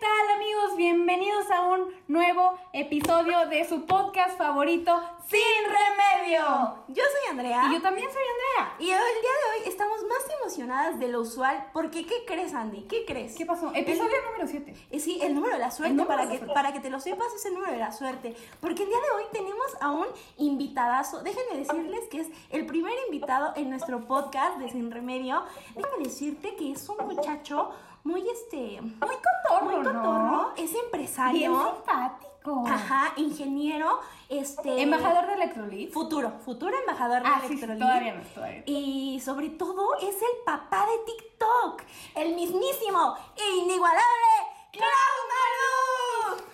tal amigos? Bienvenidos a un nuevo episodio de su podcast favorito, Sin Remedio. Yo soy Andrea. Y yo también soy Andrea. Y hoy, el día de hoy estamos más emocionadas de lo usual porque ¿qué crees, Andy? ¿Qué crees? ¿Qué pasó? Episodio número 7. Eh, sí, el número de la suerte, El para, de la que, suerte. para que te lo sepas, es el número de la suerte. Porque el día de hoy tenemos a un invitadazo. Déjenme decirles que es el primer invitado en nuestro podcast de Sin Remedio. Déjame decirte que es un muchacho muy, este... Muy cotorro, Muy cotorro. ¿no? Es Bien empresario. simpático. Ajá, ingeniero, este... Embajador de Electrolit. Futuro, futuro embajador de Ah, sí, sí, Electrolit. todavía no, todavía no. Y sobre todo es el papá de TikTok, el mismísimo e inigualable Clau Maru.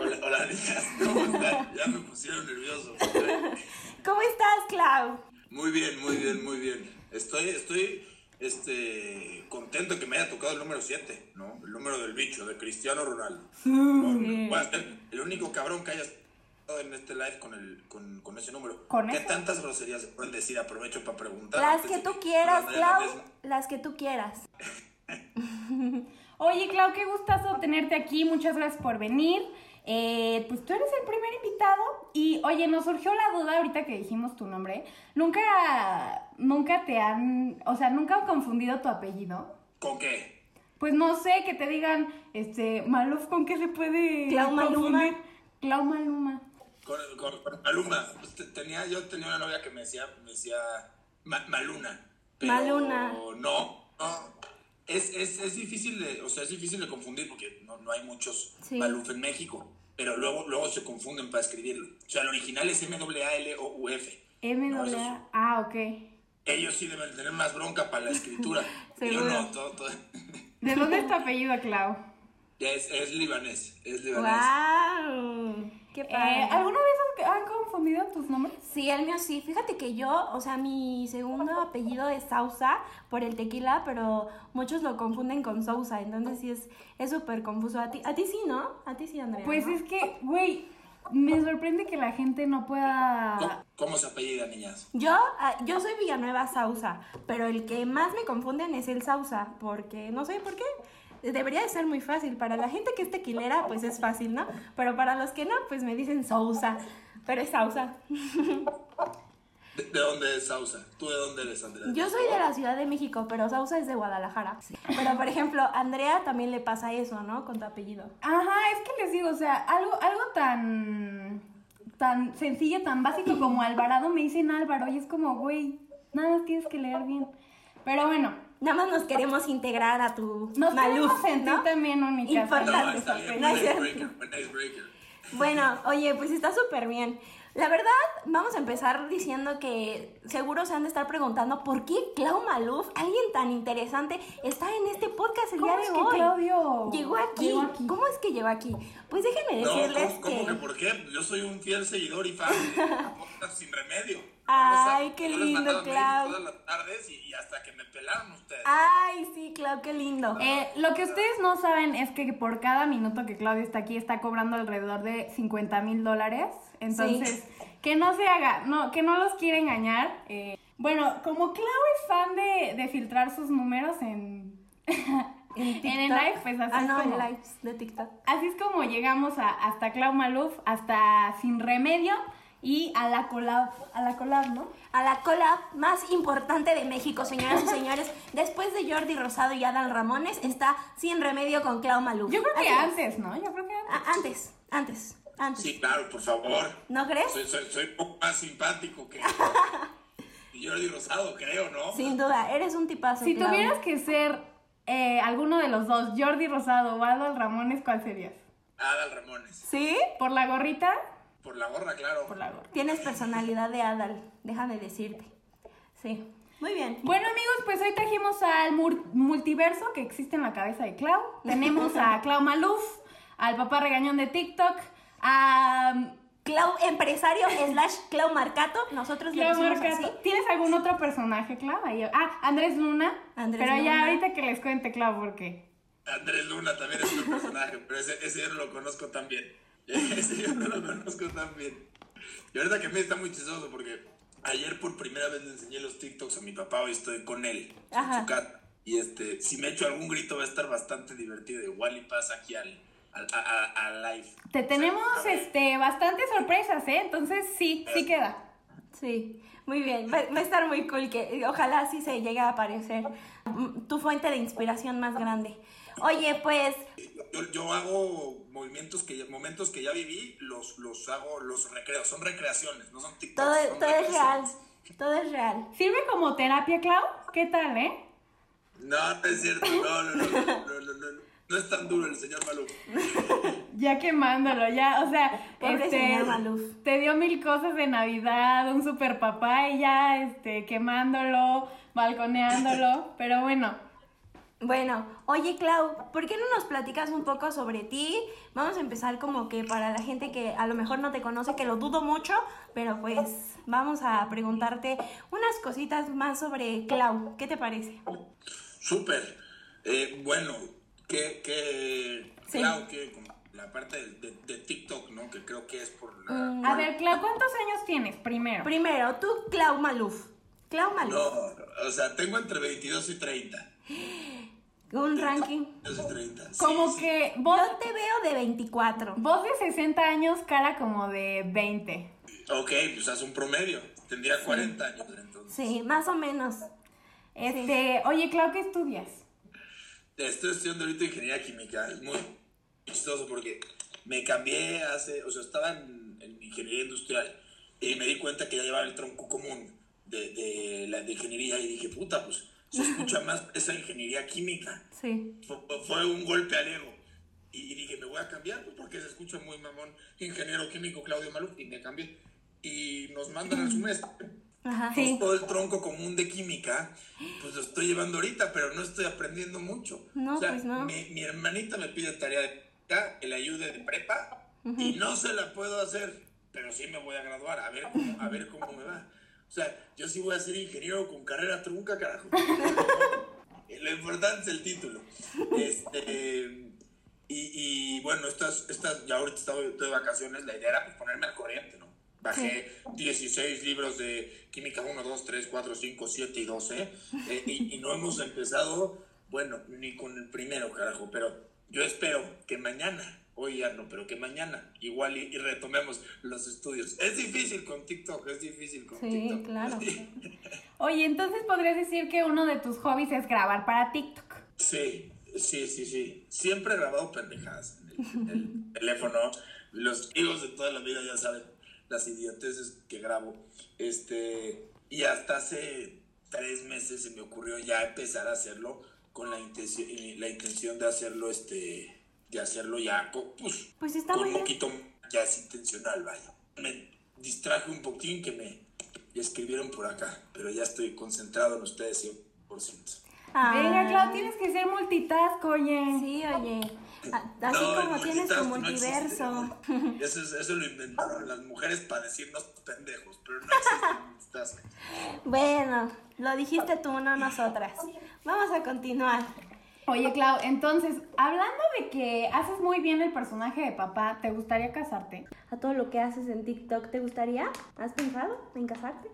Hola, hola, niñas, ¿cómo están? Ya me pusieron nervioso. ¿Cómo estás, Clau? Muy bien, muy bien, muy bien. Estoy, estoy, este, contento que me haya tocado el número 7, ¿no? El número del bicho, de Cristiano Ronaldo. Voy a ser el único cabrón que haya estado en este live con, el, con, con ese número. ¿Con ¿Qué eso? tantas groserías se pueden decir? Aprovecho para preguntar. Las que tú quieras, Clau. Las que tú quieras. Oye, Clau, qué gustazo tenerte aquí. Muchas gracias por venir. Eh, pues tú eres el primer invitado. Y oye, nos surgió la duda ahorita que dijimos tu nombre. Nunca, nunca te han, o sea, nunca han confundido tu apellido. ¿Con qué? Pues no sé, que te digan, este, Maluf, ¿con qué se puede Clau Maluma. confundir? Clau Maluma. Con, con, con Maluma. Pues, te- tenía, yo tenía una novia que me decía, me decía Ma- Maluna. Pero Maluna. No, no. Es, es, es difícil de, o sea, es difícil de confundir porque no, no hay muchos Sí. Maluf en México. Pero luego, luego se confunden para escribirlo. O sea, el original es M-A-L-O-U-F. M No, sí. Ah, ok. Ellos sí deben tener más bronca para la escritura. yo no, todo, todo- ¿De dónde es tu apellido, Clau? es, es libanés, es libanés. ¡Wow! ¡Qué Eh, padre! ¿Alguna vez han confundido tus nombres? Sí, el mío sí. Fíjate que yo, o sea, mi segundo apellido es Sausa por el tequila, pero muchos lo confunden con Sousa, entonces sí es es súper confuso. A ti, a ti sí, ¿no? A ti sí, Andrea. Pues ¿no? es que, güey, me sorprende que la gente no ¿Cómo, pueda... cómo se apellida, niñas? Yo, ah, yo soy Villanueva Sausa, pero el que más me confunden es el Sausa, porque no sé por qué. Debería de ser muy fácil. Para la gente que es tequilera, pues es fácil, ¿no? Pero para los que no, pues me dicen Sousa. Pero es Sausa. ¿De, de dónde es Sausa? ¿Tú de dónde eres, Andrea? Yo soy de la Ciudad de México, pero Sausa es de Guadalajara. Pero, por ejemplo, a Andrea también le pasa eso, ¿no? Con tu apellido. Ajá, es que les digo, o sea, algo, algo tan, tan sencillo, tan básico como Alvarado, me dicen Álvaro y es como, güey, nada más tienes que leer bien. Pero bueno, Nada más nos queremos integrar a tu nos Maluf, queremos sentir ¿no? también únicas. Importante. No. Bueno, oye, pues está súper bien. La verdad, vamos a empezar diciendo que seguro se han de estar preguntando por qué Clau Maluf, alguien tan interesante, está en este podcast el ¿Cómo día de es que hoy. Claudio llegó aquí. llegó aquí? ¿Cómo es que llegó aquí? Pues déjenme decirles ¿cómo, cómo que... que por qué? Yo soy un fiel seguidor y fan Podcast sin remedio. Ay, qué lindo, Clau. Todas las tardes y, y hasta que me pelaron ustedes. Ay, sí, Clau, qué lindo. Eh, lo que ustedes no saben es que por cada minuto que Claudio está aquí está cobrando alrededor de 50 mil dólares. Entonces, que no se haga, no, que no los quiere engañar. Eh, bueno, como Clau es fan de, de filtrar sus números en, en, el live, pues así Ah, es no, como, en lives de TikTok. Así es como llegamos a, hasta Clau Maluf, hasta Sin Remedio y a la collab, a la collab, ¿no? A la collab más importante de México, señoras y señores. Después de Jordi Rosado y Adal Ramones, está Sin Remedio con Clau Maluf. Yo creo que Así es. antes, ¿no? Yo creo que antes. Ah, antes, antes, antes. Sí, claro, por favor. ¿No crees? Soy, soy, soy un poco más simpático que Jordi Rosado, creo, ¿no? Sin duda, eres un tipazo. Si Clau. tuvieras que ser eh, alguno de los dos, Jordi Rosado o Adal Ramones, ¿cuál serías? Adal Ramones. ¿Sí? ¿Por la gorrita? Por la gorra, claro. Por la gorra. Tienes personalidad de Adal, déjame decirte. Sí. Muy bien. Bueno amigos, pues hoy trajimos al multiverso que existe en la cabeza de Clau. Tenemos a Clau Maluf, al papá regañón de TikTok, a Clau empresario slash Clau Marcato. Nosotros le Clau pusimos Marcato. así. ¿Tienes algún otro personaje, Clau? Ahí- Ah, Andrés Luna. Andrés Pero ya ahorita que les cuente, Clau, por qué. Andrés Luna también es un personaje, pero ese, ese yo no lo conozco tan bien. Ese yo no lo conozco tan bien. Y ahorita que me está muy chistoso porque ayer por primera vez le enseñé los TikToks a mi papá, hoy estoy con él, Ajá. en su casa. Y este, si me echo algún grito va a estar bastante divertido. Igual y pasa aquí al, al, a- a- live. Te tenemos a ver. este bastantes sorpresas, ¿eh? Entonces sí, sí queda. Sí, muy bien. Va, va a estar muy cool que ojalá sí se llegue a aparecer tu fuente de inspiración más grande. Oye, pues, Yo, yo hago movimientos que ya- momentos que ya viví, los, los hago, los recreo. Son recreaciones, no son TikToks. todo, son todo es real. Todo es real. ¿Sirve como terapia, Clau? ¿Qué tal, eh? No, no es cierto. No, no, no. No, no, no, no. No es tan duro el señor Malú. Ya quemándolo, ya, o sea, Pobre este, señor Maluf. te dio mil cosas de Navidad, un super papá y ya, este, quemándolo, balconeándolo, pero bueno, Bueno, oye Clau, ¿por qué no nos platicas un poco sobre ti? Vamos a empezar como que para la gente que a lo mejor no te conoce, que lo dudo mucho, pero pues vamos a preguntarte unas cositas más sobre Clau. ¿Qué te parece? Súper. Eh, bueno, que, que Sí. que con la parte de, de- de TikTok, ¿no? Que creo que es por la... Mm, a ver, Clau, ¿cuántos años tienes primero? Primero, tú, Clau Maluf. Clau Maluf. No, o sea, tengo entre 22 y 30. Un ranking. 22 y 30. Sí, Como sí. que vos, Yo te veo de 24. vos de 60 años, cara como de 20. Ok, pues haz un promedio. Tendría 40 años entonces. Sí, más o menos. Este, oye, Clau, ¿qué estudias? Estoy estudiando ahorita ingeniería química. Es muy chistoso porque me cambié hace, o sea, estaba en, en ingeniería industrial y me di cuenta que ya llevaba el tronco común de, de la de ingeniería y dije, puta, pues se escucha más esa ingeniería química. Sí. Fue, fue un golpe al ego. Y, y dije, me voy a cambiar pues, porque se escucha muy mamón. Ingeniero químico Claudio Maluf. Y me cambié. Y nos mandan al semestre. Ajá. Sí. Pues, todo el tronco común de química, pues lo estoy llevando ahorita, pero no estoy aprendiendo mucho. No, o sea, pues no. Mi, mi hermanita me pide tarea de acá, que le ayude de prepa, y no se la puedo hacer, pero sí me voy a graduar, a ver cómo, a ver cómo me va. O sea, yo sí voy a ser ingeniero con carrera trunca, carajo. Lo importante es el título. Este, y, y, bueno, estas, estas, ya ahorita estoy estoy de vacaciones, la idea era pues, ponerme al corriente, ¿no? Bajé 16 libros de química 1, 2, 3, 4, 5, 7 y 12. eh, y, y no hemos empezado, bueno, ni con el primero, carajo, pero yo espero que mañana, hoy ya no, pero que mañana igual y, y retomemos los estudios. Es difícil con TikTok, es difícil con Sí, TikTok. claro. Oye, entonces podrías decir que uno de tus hobbies es grabar para TikTok. Sí, sí, sí, sí. Siempre he grabado pendejadas en el, el teléfono. Los hijos de toda la vida ya saben las idioteces que grabo. Este, y hasta hace tres meses se me ocurrió ya empezar a hacerlo con la intención, la intención de hacerlo, este, de hacerlo ya, co- pues, Pues está con un poquito ya es intencional, vaya. Me distraje un poquín que me escribieron por acá, pero ya estoy concentrado en ustedes 100%. Ah, Venga, Clau, tienes que ser multitask, oye. Sí, oye. A- Así No, como tienes tu no multiverso. existe. Eso, es- eso lo inventaron las mujeres para decirnos pendejos, pero no existe multitask. Bueno, lo dijiste tú, no nosotras. Vamos a continuar. Oye, Clau, entonces, hablando de que haces muy bien el personaje de papá, ¿te gustaría casarte? A todo lo que haces en TikTok, ¿te gustaría? ¿Has pensado en casarte?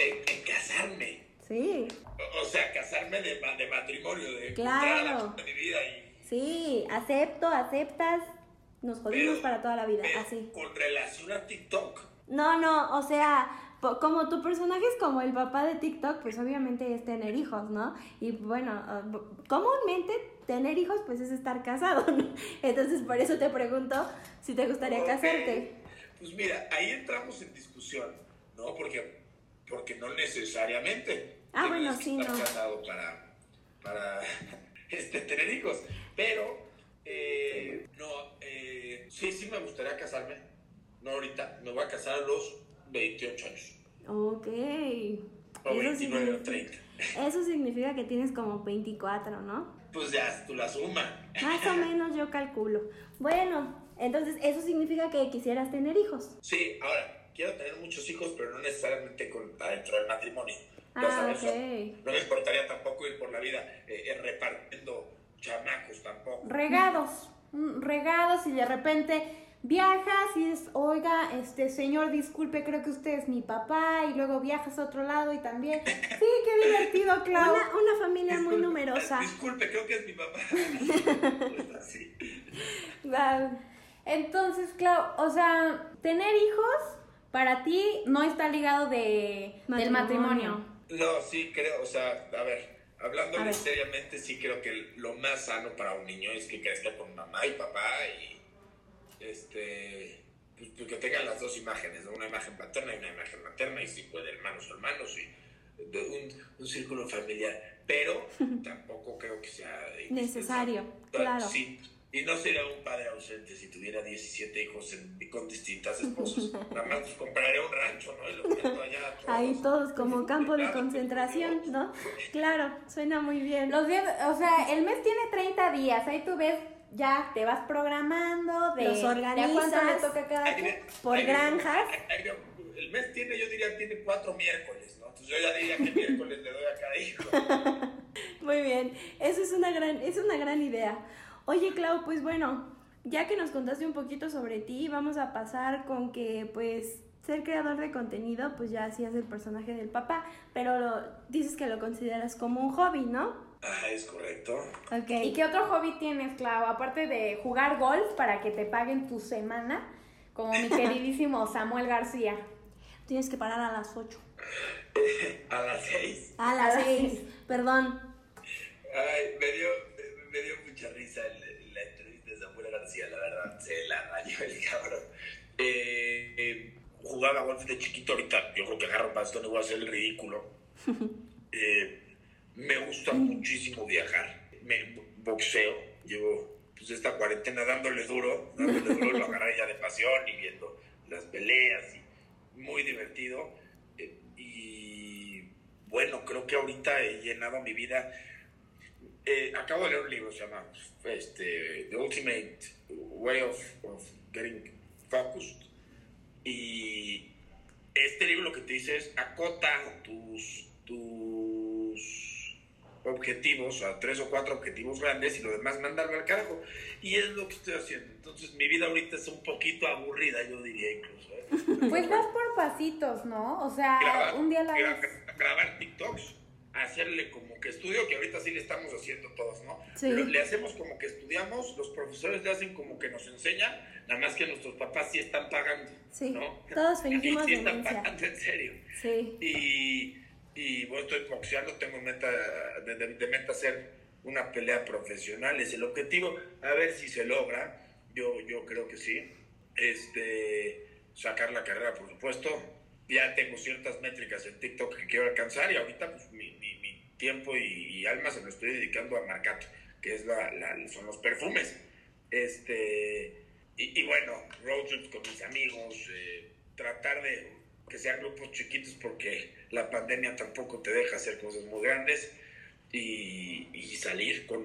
En, en casarme. Sí, O, o sea, casarme de, ma- de matrimonio, de Claro. de mi vida y sí, acepto, aceptas. Nos jodimos Pero- para toda la vida, pero así. con relación a TikTok. No, no, o sea, como tu personaje es como el papá de TikTok, pues obviamente es tener hijos, ¿no? Y bueno, ah, comúnmente tener hijos pues es estar casado, ¿no? Entonces por eso te pregunto si te gustaría casarte. Pues mira, ahí entramos en discusión, ¿no? Porque, porque no necesariamente Ah, bueno, sí, estar no. casado para, para este, tener hijos. Pero, eh, no, eh, sí, sí me gustaría casarme. No ahorita, me voy a casar a los 28 años. Ok. O Eso 29 o significa, 30. eso significa que tienes como 24, ¿no? Pues ya, tú la suma. Más o menos yo calculo. Bueno, entonces eso significa que quisieras tener hijos. Sí, ahora, quiero tener muchos hijos, pero no necesariamente con, adentro del matrimonio. Ah, sabes, ok. No me importaría tampoco ir por la vida eh, eh, repartiendo chamacos tampoco. Regados, mm, regados y de repente viajas y es, oiga, este señor, disculpe, creo que usted es mi papá, y luego viajas a otro lado y también. Sí, qué divertido, Clau. Una, una familia muy numerosa. Disculpe, creo que es mi papá. Sí. Wow. Entonces, Clau, o sea, tener hijos para ti no está ligado de, del Matrimonio. matrimonio. No, sí creo, o sea, a ver, ver. seriamente, sí creo que lo más sano para un niño es que crezca con mamá y papá y este pues, pues, que tengan las dos imágenes, ¿no? una imagen paterna y una imagen materna, y si puede hermanos o hermanos y de un, un círculo familiar, pero tampoco creo que sea Necesario, claro. Sí, y no sería un padre ausente si tuviera 17 hijos en- con distintas esposas. Nada más pues, compraría un rancho, ¿no? Y lo meto allá a todos. Ahí todos como campo de concentración, ¿no? Claro, suena muy bien. Los días, o sea, el mes tiene 30 días, ahí tú ves, ya te vas programando de, Los a cuánto le organizas. toca cada mira, Por granjas. El mes tiene, yo diría, tiene cuatro miércoles, ¿no? Entonces yo ya diría que miércoles le doy a cada hijo. Muy bien, eso es una gran, es una gran idea. Oye, Clau, pues bueno, ya que nos contaste un poquito sobre ti, vamos a pasar con que, pues, ser creador de contenido, pues ya hacías el personaje del papá, pero lo- dices que lo consideras como un hobby, ¿no? Ah, es correcto. Ok. ¿Y qué otro hobby tienes, Clau? Aparte de jugar golf para que te paguen tu semana, como mi queridísimo Samuel García. Tienes que parar a las 8. A las seis. A las A las 6, seis. perdón. Ay, me dio, me, dio mucha risa la entrevista de Samuel García, la verdad. Se la rayó el cabrón. Eh, eh, jugaba golf de chiquito ahorita. Yo creo que agarro un bastón y voy a hacer el ridículo. Eh, me gusta muchísimo viajar. Me boxeo. Llevo pues esta cuarentena dándole duro, dándole duro, lo agarré ya de pasión y viendo las peleas y muy divertido. Eh, y bueno, creo que ahorita he llenado mi vida. Eh, acabo de leer un libro, se llama este, The Ultimate Way of, of Getting Focused. Y este libro lo que te dice es acota tus, tus objetivos, a tres o cuatro objetivos grandes y lo demás mandarlo al carajo. Y es lo que estoy haciendo. Entonces mi vida ahorita es un poquito aburrida, yo diría incluso. ¿eh? Pues vas por pasitos, ¿no? O sea, grabar, un día a la gra- vez. grabar TikToks, hacerle como que estudio, que ahorita sí le estamos haciendo todos, ¿no? Sí. Lo- le hacemos como que estudiamos, los profesores le hacen como que nos enseñan, nada más que nuestros papás sí están pagando, Sí, ¿no? todos fingimos sí están pagando en serio. Sí. Y, y bueno, estoy boxeando, tengo meta, de, de- meta hacer una pelea profesional, es el objetivo, a ver si se logra, yo, yo creo que sí, este, sacar la carrera, por supuesto, ya tengo ciertas métricas en TikTok que quiero alcanzar y ahorita pues mi, tiempo y, y alma se lo estoy dedicando a Marcato, que es la, son los perfumes, este, y, y bueno, road trips con mis amigos, eh, tratar de que sean grupos chiquitos porque la pandemia tampoco te deja hacer cosas muy grandes y, y salir con,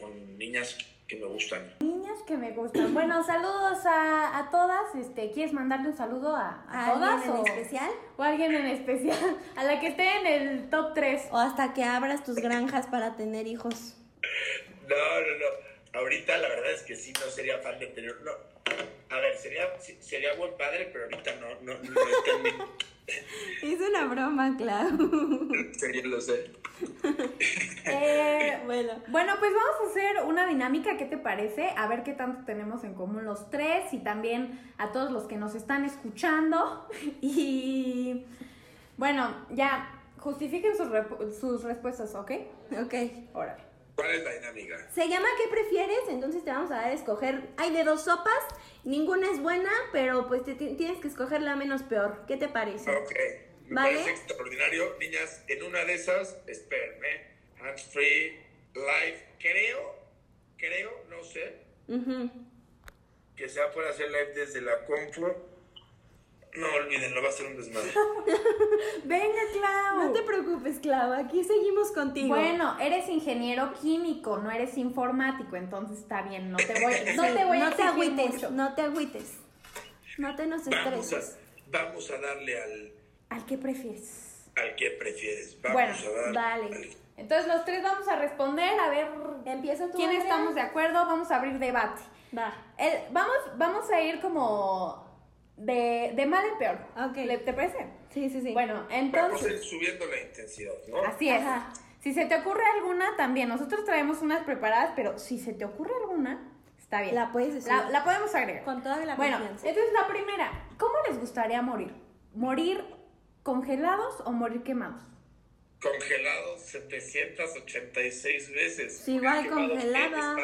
con niñas que me gustan. Niñas que me gustan. Bueno, saludos a, a todas. Este, ¿Quieres mandarle un saludo a, a ¿A todas? alguien en o, especial? o a alguien en especial? A la que esté en el top 3. O hasta que abras tus granjas para tener hijos. No, no, no. Ahorita la verdad es que sí, no sería fan de tener... No. A ver, sería, sí, sería buen padre, pero ahorita no, no, no está en mi... Es una broma, claro. Sería, lo sé. Eh, bueno. Bueno, pues vamos a hacer una dinámica, ¿qué te parece? A ver qué tanto tenemos en común los tres y también a todos los que nos están escuchando. Y bueno, ya justifiquen sus, sus respuestas, ¿ok? Ok. Órale. ¿Cuál es la dinámica? Se llama ¿Qué prefieres? Entonces te vamos a dar a escoger. Hay de dos sopas, ninguna es buena, pero pues te ti- tienes que escoger la menos peor. ¿Qué te parece? Ok. Me ¿Vale? parece extraordinario. Niñas, en una de esas, espérenme, hands free, live, creo, creo, no sé, Ujú. que se va a poder hacer live desde la compu. No olvídenlo, va a ser un desmadre. Venga, Clau. No te preocupes, Clau, aquí seguimos contigo. Bueno, eres ingeniero químico, no eres informático, entonces está bien, no te voy, no te voy a no te agüites, mucho. no te agüites. No te nos Vamos a, estreses. vamos a darle al, ¿Al qué prefieres? al que prefieres. Bueno, Vamos a darle dale. al- Entonces los tres vamos a responder, a ver Empieza tú, quién Andrea. estamos de acuerdo, vamos a abrir debate. Va. El- vamos, vamos a ir como de, de mal en peor. Ok. ¿Le- ¿Te parece? Sí, sí, sí. Bueno, Vamos a entonces, ir subiendo la intensidad, ¿no? así es. Ajá. Si se te ocurre alguna, también. Nosotros traemos unas preparadas, pero si se te ocurre alguna, está bien. La puedes decir. La, la podemos agregar. Con toda la Bueno, confianza. entonces la primera, ¿cómo les gustaría morir? ¿Morir congelados o morir quemados? Congelado 786 veces. Sí, igual congelada.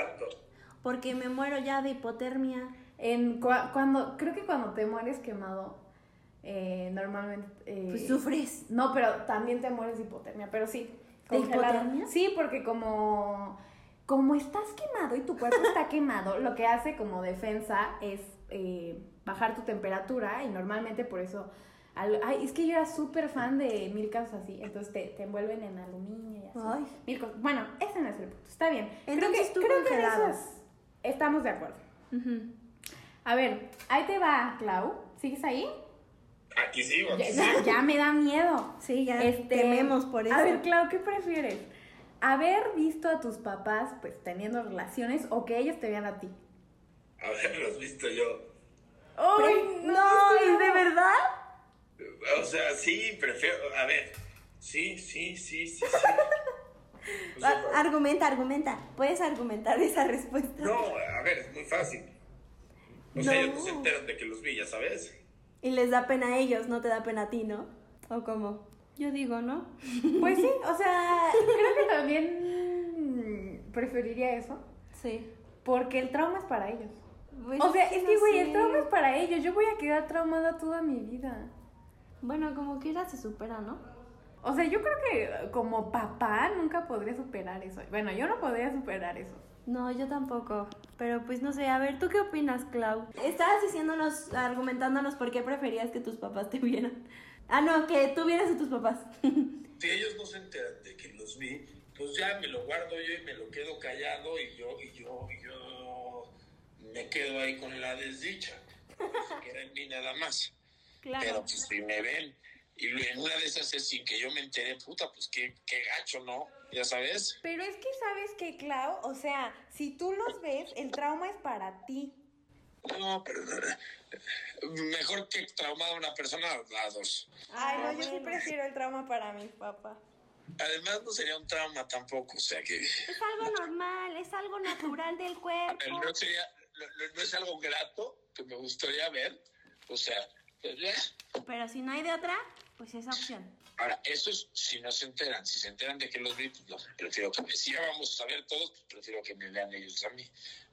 Porque me muero ya de hipotermia. En cua- cuando, creo que cuando te mueres quemado, eh, normalmente... eh, Pues sufres. No, pero también te mueres de hipotermia, pero sí. ¿De hipotermia? Sí, porque como, como estás quemado y tu cuerpo está quemado, lo que hace como defensa es eh, bajar tu temperatura y normalmente por eso... al- ay, es que yo era súper fan de mil casos así, entonces te, te envuelven en aluminio y así. Ay. Mil cosas. Bueno, ese no es el punto, está bien. Entonces tú creo que en congelado. esas estamos de acuerdo. Ujú. A ver, ahí te va, Clau. ¿Sigues ahí? Aquí sigo, aquí Ya, sigo. ya- me da miedo. Sí, ya Este, tememos por eso. A ver, Clau, ¿qué prefieres? ¿Haber visto a tus papás pues teniendo relaciones o que ellos te vean a ti? Haberlos visto yo. ¡Ay, no, ¿es de verdad? O sea, sí, prefiero. A ver. Sí, sí, sí, sí, sí. O sea, Ah, Argumenta, argumenta. Puedes argumentar esa respuesta. no, a ver, es muy fácil. O sea, ellos no se enteran de que los vi, ya sabes. Y les da pena a ellos, no te da pena a ti, ¿no? ¿O cómo? Yo digo, ¿no? Pues sí, o sea, creo que también preferiría eso. Sí. Porque el trauma es para ellos. Pues O sea, es que, no güey, sé. el trauma es para ellos. Yo voy a quedar traumada toda mi vida. Bueno, como quiera se supera, ¿no? O sea, yo creo que como papá nunca podría superar eso. Bueno, yo no podría superar eso. No, yo tampoco. Pero pues no sé, a ver, ¿tú qué opinas, Clau? Estabas diciéndonos, argumentándonos por qué preferías que tus papás te vieran. Ah, no, que tú vieras a tus papás. Si ellos no se enteran de que los vi, pues ya me lo guardo yo y me lo quedo callado y yo, y yo, y yo me quedo ahí con la desdicha. Se queda en mí nada más. Pero pues si me ven y en una de esas es sin que yo me entere, puta, pues qué, qué gacho, ¿no? Ya sabes. Pero es que sabes que, Clau, o sea, si tú los ves, el trauma es para ti. No, pero mejor que traumada una persona a dos. Ay, no, yo sí prefiero el trauma para mi papá. Además no sería un trauma tampoco, o sea que Es algo normal, es algo natural del cuerpo. no sería, no, es algo grato que me gustaría ver, o sea, ya. Pero si no hay de otra, pues esa opción. Ahora, eso es si no se enteran. Si se enteran de que los vi, pues no, prefiero que me... Si ya vamos a ver todos, pues prefiero que me vean ellos a mí.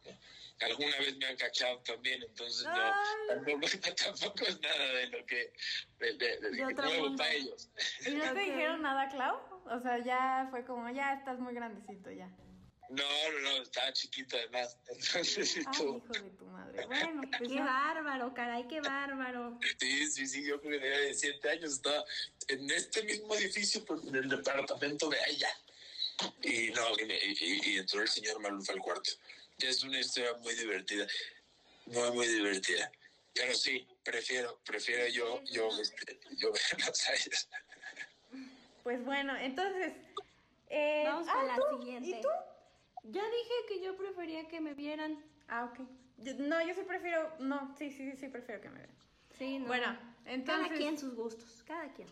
¿no? Alguna vez me han cachado también, entonces no, tampoco, tampoco es nada de lo que... De, de- de- De nuevo mundo. para ellos. ¿Y no te dijeron nada, Clau? O sea, ya fue como, ya estás muy grandecito ya. No, no, no, estaba chiquito además. Entonces, Ay, tú- hijo de tu madre. Bueno, pues Qué no. bárbaro, caray, qué bárbaro. sí, sí, sí, yo creo que tenía 17 años, estaba en este mismo edificio, pero en el departamento de allá. Y no, y, y- y entró el señor Maluf al cuarto. Es una historia muy divertida, muy, muy divertida. Pero sí, prefiero, prefiero yo, yo, este, yo verlos a ellos. Pues bueno, entonces. eh, Vamos ah, con la ¿tú? siguiente. ¿Y tú? Ya dije que yo prefería que me vieran. Ah, ok. Yo- no, yo sí prefiero. No, sí, sí, sí, sí, prefiero que me vean. Sí, no. Bueno, entonces. Cada quien sus gustos, cada quien.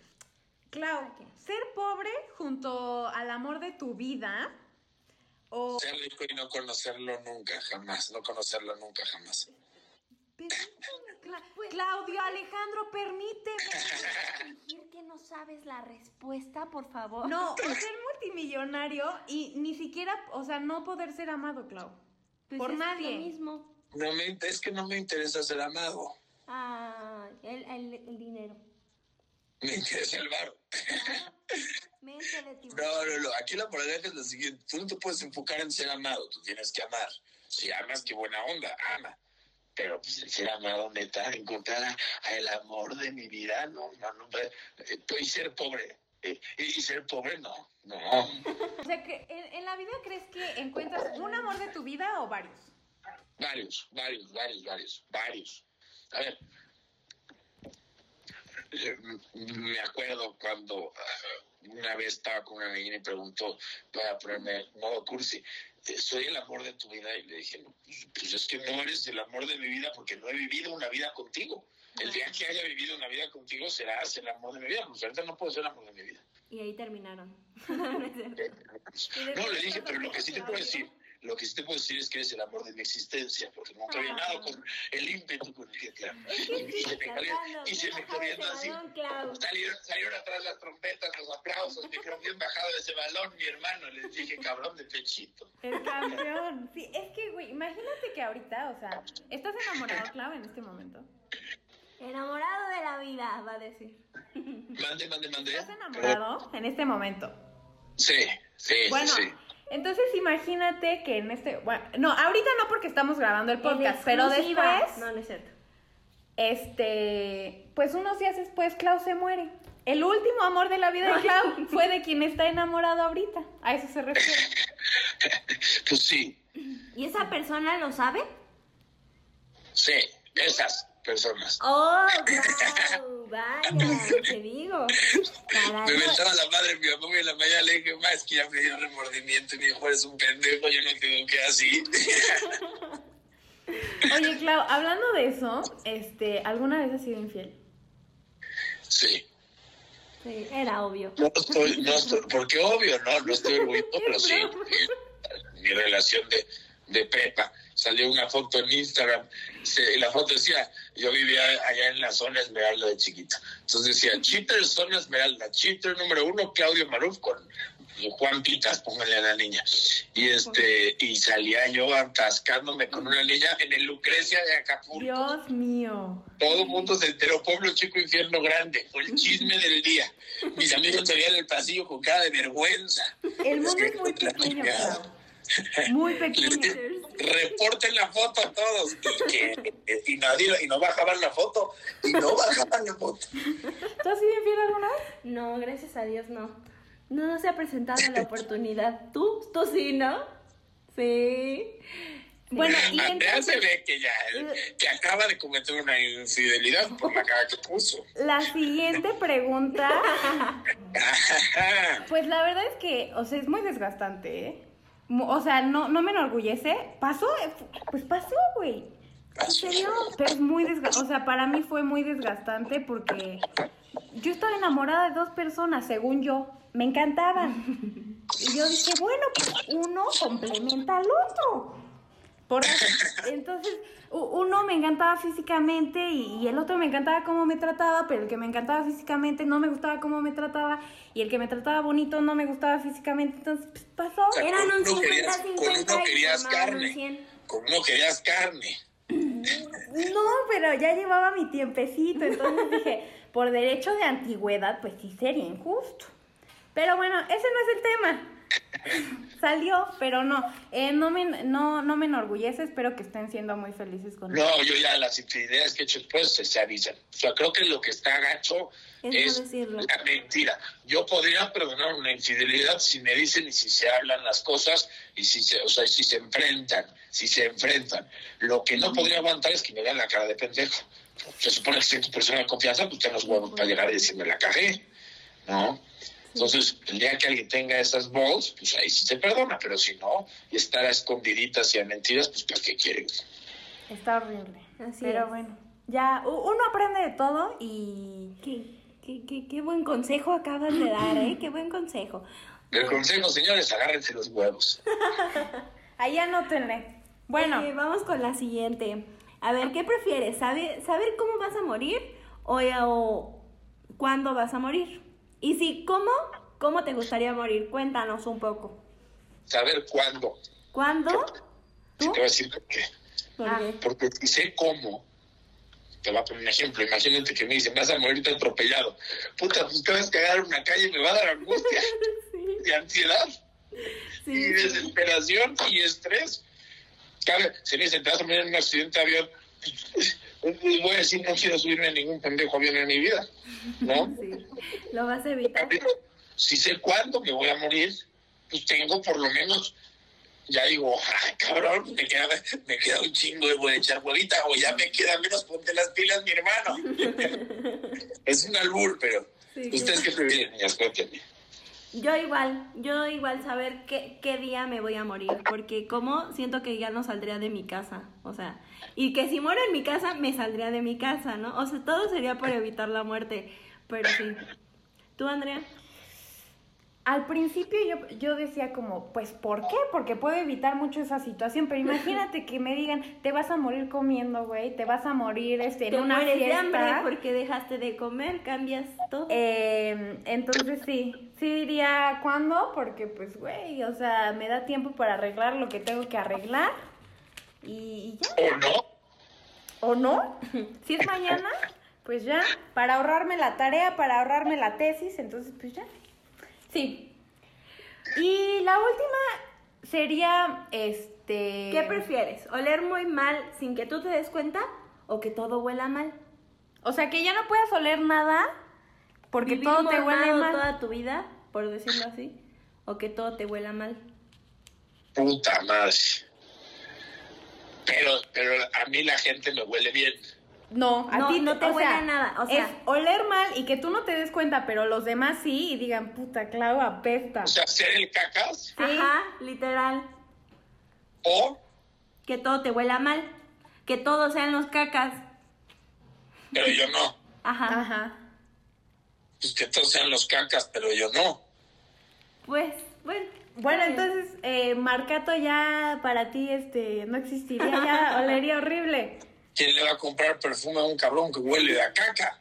Clau, ser pobre junto al amor de tu vida. O. Ser rico y no conocerlo nunca, jamás. No conocerlo nunca, jamás. Claudio Alejandro, permíteme. Decir que no sabes la respuesta, por favor. No, o ser multimillonario y ni siquiera, o sea, no poder ser amado, Clau. Pues por es nadie. Lo mismo. No me, es que no me interesa ser amado. Ah, el, el, el dinero. Me interesa el de tiburón. No, no, no. Aquí la moraleja es la siguiente. Tú no te puedes enfocar en ser amado. Tú tienes que amar. Si amas, qué buena onda. Ama. Pero pues el ser amado, neta, encontrar a- a el amor de mi vida, no, no, no. eh, Y ser pobre. eh, Y, y ser pobre, no. No. O sea, que en, en la vida crees que encuentras un amor de tu vida o varios. Varios, varios, varios, varios, varios. A ver. eh, me acuerdo cuando ah, una vez estaba con una niña y preguntó, para ponerme modo cursi, eh, ¿soy el amor de tu vida? Y le dije, no, pues, pues es que no eres el amor de mi vida porque no he vivido una vida contigo. El día que haya vivido una vida contigo serás el amor de mi vida. Pues ahorita no puedo ser el amor de mi vida. Y ahí terminaron. No, le dije, pero lo que sí te puedo decir, lo que sí te puedo decir es que eres el amor de mi existencia, porque nunca había nada con el ímpetu con el que claro. Y, y se me corrió, y se me corriendo así. Salieron, salieron atrás las trompetas, los aplausos, me quedó bien bajado de ese balón, mi hermano. Les dije, cabrón de pechito. El campeón. Sí, es que, güey, imagínate que ahorita, o sea, ¿estás enamorado, Clau, en este momento? Enamorado de la vida, va a decir. Mande, mande, mande. ¿Estás enamorado en este momento? Sí, sí, Bueno, sí, sí. Entonces imagínate que en este, bueno, no, ahorita no porque estamos grabando el podcast, pero después, No, no es cierto. este, pues unos días después Clau se muere. El último amor de la vida de Clau fue de quien está enamorado ahorita. A eso se refiere. Pues sí, ¿Y esa persona lo sabe? sí, esas personas. Oh, wow, vaya, te digo. Me mentaba la madre mi mamá y en la mañana le dije, más que ya me dio remordimiento. Y me dijo, eres un pendejo, yo no tengo que así. Oye, Clau, hablando de eso, este, ¿alguna vez has sido infiel? sí. Sí, era obvio. No estoy, no estoy, porque obvio, no, no estoy orgulloso, pero sí. Mi, mi relación de, de prepa. Salió una foto en Instagram. se- y la foto decía, yo vivía allá en la zona Esmeralda de chiquita. Entonces decía, cheater, zona Esmeralda. Cheater número uno, Claudio Maruf con Juan Pitas, póngale a la niña. Y este, y salía yo atascándome con una niña en el Lucrecia de Acapulco. Dios mío. Todo el mundo se enteró, pueblo chico, infierno grande. Fue el chisme del día. Mis amigos me veían en el pasillo con cara de vergüenza. El mundo que es muy pequeño. Muy pequeño. Reporten la foto a todos. Y, que, y, nadie, y no bajaban la foto. Y no bajaban la foto. ¿Tú has sido infiel alguna vez? No, gracias a Dios no. No, no se ha presentado la oportunidad. ¿Tú? ¿Tú sí, no? Sí. Bueno, y Andrea se entonces, ve que ya que acaba de cometer una infidelidad por la cara que puso. la siguiente pregunta, pues la verdad es que, o sea, es muy desgastante, ¿eh? O sea, no, no me enorgullece. ¿Pasó? Pues pasó, güey. ¿En serio? Pero es muy desgastante. O sea, para mí fue muy desgastante porque yo estaba enamorada de dos personas, según yo. Me encantaban. Y yo dije, bueno, pues uno complementa al otro. Entonces, uno me encantaba físicamente y, y el otro me encantaba cómo me trataba, pero el que me encantaba físicamente no me gustaba cómo me trataba y el que me trataba bonito no me gustaba físicamente. Entonces, pues, pasó. sea, Eran un Con uno querías- 50-50 con uno y querías formaban un carne. 100. Como no querías carne. No, pero ya llevaba mi tiempecito, entonces dije, por derecho de antigüedad, pues sí sería injusto. Pero bueno, ese no es el tema. Salió, pero no, eh, no, me, no, no me enorgullece, espero que estén siendo muy felices con No, yo ya las infidelidades que he hecho después se, se avisan. O sea, creo que lo que está gacho Es es, la mentira. Yo podría perdonar una infidelidad si me dicen y si se hablan las cosas y si se, o sea, si se enfrentan, si se enfrentan. Lo que no podría aguantar es que me vean la cara de pendejo. Se supone que si tu persona de confianza, pues ten los huevos para llegar y decirme la cagué, ¿no? Entonces, el día que alguien tenga esas balls, pues ahí sí se perdona, pero si no, y estar a escondiditas y a mentiras, pues ¿para qué quieren? Está horrible. Así pero es. bueno, ya uno aprende de todo y Qué, qué, qué, qué buen consejo acabas de dar, ¿eh? Qué buen consejo. El consejo, señores, agárrense los huevos. ahí anótenle. Bueno, Eh, vamos con la siguiente. A ver, ¿qué prefieres? ¿Saber, saber cómo vas a morir o, o cuándo vas a morir? Y si, ¿cómo? ¿Cómo te gustaría morir? Cuéntanos un poco. Saber cuándo. ¿Cuándo? Te ¿Tú? voy a decir por qué. ¿Por Ah. qué? Porque si sé cómo. Te voy a poner un ejemplo. Imagínate que me dicen, vas a morirte atropellado. Puta, pues te vas a cagar en una calle y me va a dar angustia Sí, y ansiedad y desesperación y estrés. Cabe, si me dicen, te vas a morir en un accidente de avión, voy a decir, no quiero subirme a ningún pendejo avión en mi vida, ¿no? sí. Lo vas a evitar. si sé cuándo me voy a morir, pues tengo por lo menos ya digo, ay, cabrón, me queda, me queda un chingo de voy a echar huevita, o ya me queda menos, ponte las pilas, mi hermano. es un albur, pero ¿ustedes qué prefieren? niñas? Yo igual, yo igual saber qué, qué día me voy a morir, porque como siento que ya no saldría de mi casa, o sea, y que si muero en mi casa, me saldría de mi casa, ¿no? O sea, todo sería por evitar la muerte, pero sí. ¿Tú, Andrea? Al principio yo, yo decía como, pues, ¿por qué? Porque puedo evitar mucho esa situación, pero imagínate que me digan, te vas a morir comiendo, güey, te vas a morir este, en Te una mueres de hambre porque dejaste de comer, cambias todo. Eh, entonces sí, sí diría cuándo, porque pues, güey, o sea, me da tiempo para arreglar lo que tengo que arreglar y, y ya. ¿O no? ¿O no? Si es mañana, pues ya, para ahorrarme la tarea, para ahorrarme la tesis, entonces pues ya. Sí. Y la última sería, este... ¿Qué prefieres? ¿Oler muy mal sin que tú te des cuenta o que todo huela mal? O sea, que ya no puedas oler nada porque ¿Vivir todo te huele mal. toda tu vida, por decirlo así, o que todo te huela mal. Puta madre. Pero, pero a mí la gente me huele bien. No, a No, ti no te huele sea, a nada, o sea- es oler mal y que tú no te des cuenta, pero los demás sí y digan, puta, Clau apesta. O sea, ser el cacas Sí. Ajá, literal. o, Que todo te huela mal. Que todos sean los cacas. pero yo no. Ajá. Ajá. Pues que todos sean los cacas, pero yo no. Pues, bueno. Bueno, entonces, eh, Marcato ya para ti este no existiría, ya olería horrible. ¿Quién le va a comprar perfume a un cabrón que huele a caca?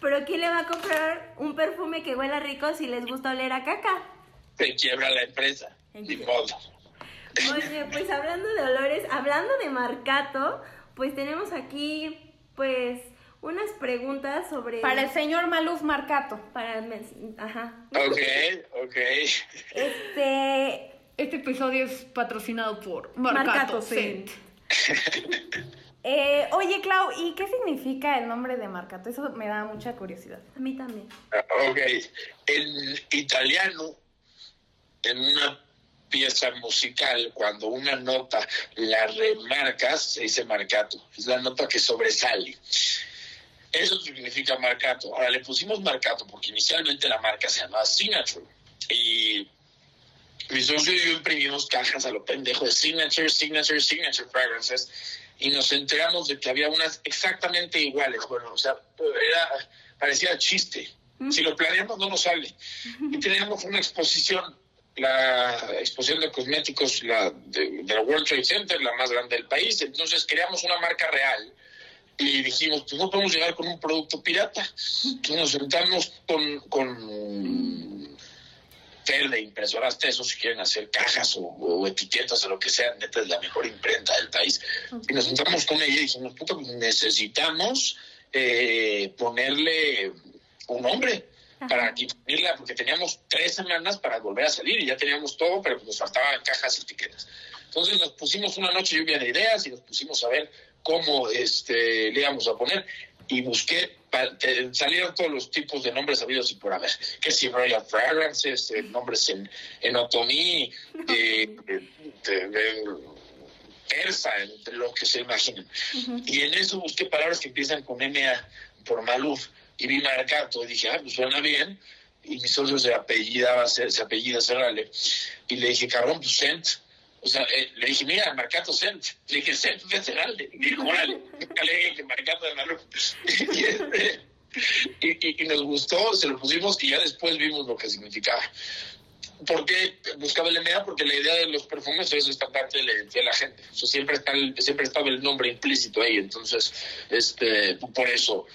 Pero ¿quién le va a comprar un perfume que huela rico si les gusta oler a caca? Se quiebra la empresa. Ni modo. Oye, pues hablando de olores, hablando de Marcato, pues tenemos aquí, pues, unas preguntas sobre... Para el señor Maluf Marcato. Para el mes- Ajá. Ok, ok. Este, este episodio es patrocinado por Marcato Scent. Eh, oye, Clau, ¿y qué significa el nombre de Marcato? Eso me da mucha curiosidad. A mí también. Ok. En italiano, en una pieza musical, cuando una nota la remarcas, se dice marcato. Es la nota que sobresale. Eso significa marcato. Ahora le pusimos marcato porque inicialmente la marca se llamaba Signature. Y mi socio y yo imprimimos cajas a lo pendejo de Signature, Signature, Signature Fragrances. Y nos enteramos de que había unas exactamente iguales. Bueno, o sea, era, parecía chiste. Si lo planeamos no nos sale. Y teníamos una exposición, la exposición de cosméticos la de, de la World Trade Center, la más grande del país. Entonces queríamos una marca real. Y dijimos, pues no podemos llegar con un producto pirata. Entonces nos sentamos con, con Fer de impresoras Teso, si quieren hacer cajas o, o etiquetas o lo que sea, neta es la mejor imprenta del país. Y nos sentamos con ella y dijimos, puta, pues necesitamos eh, ponerle un nombre para imprimirla, porque teníamos tres semanas para volver a salir y ya teníamos todo, pero nos faltaban cajas y etiquetas. Entonces nos pusimos una noche lluvia de ideas y nos pusimos a ver cómo este, le íbamos a poner y busqué, eh, salieron todos los tipos de nombres habidos y por haber, que si Royal Fragrances, eh, nombres en, en otomí, eh, de- de- persa, entre lo que se imaginen. Y en eso busqué palabras que empiezan con MA por Maluf y vi Marcato y dije, ah, pues suena bien. Y mi socio se apellidaba, se, apellida Serrale. Y le dije, cabrón, pues Sent. O sea, eh, le dije, mira, Marcato Sent. Le dije, Sent de órale, nunca le dije que Marcato de Maluf. y, este, y, y- y nos gustó, se lo pusimos y ya después vimos lo que significaba. ¿Por qué buscaba el MA? Porque la idea de los perfumes es esta parte de la de gente. O sea, siempre, está el- siempre estaba el nombre implícito ahí. Entonces, este, por eso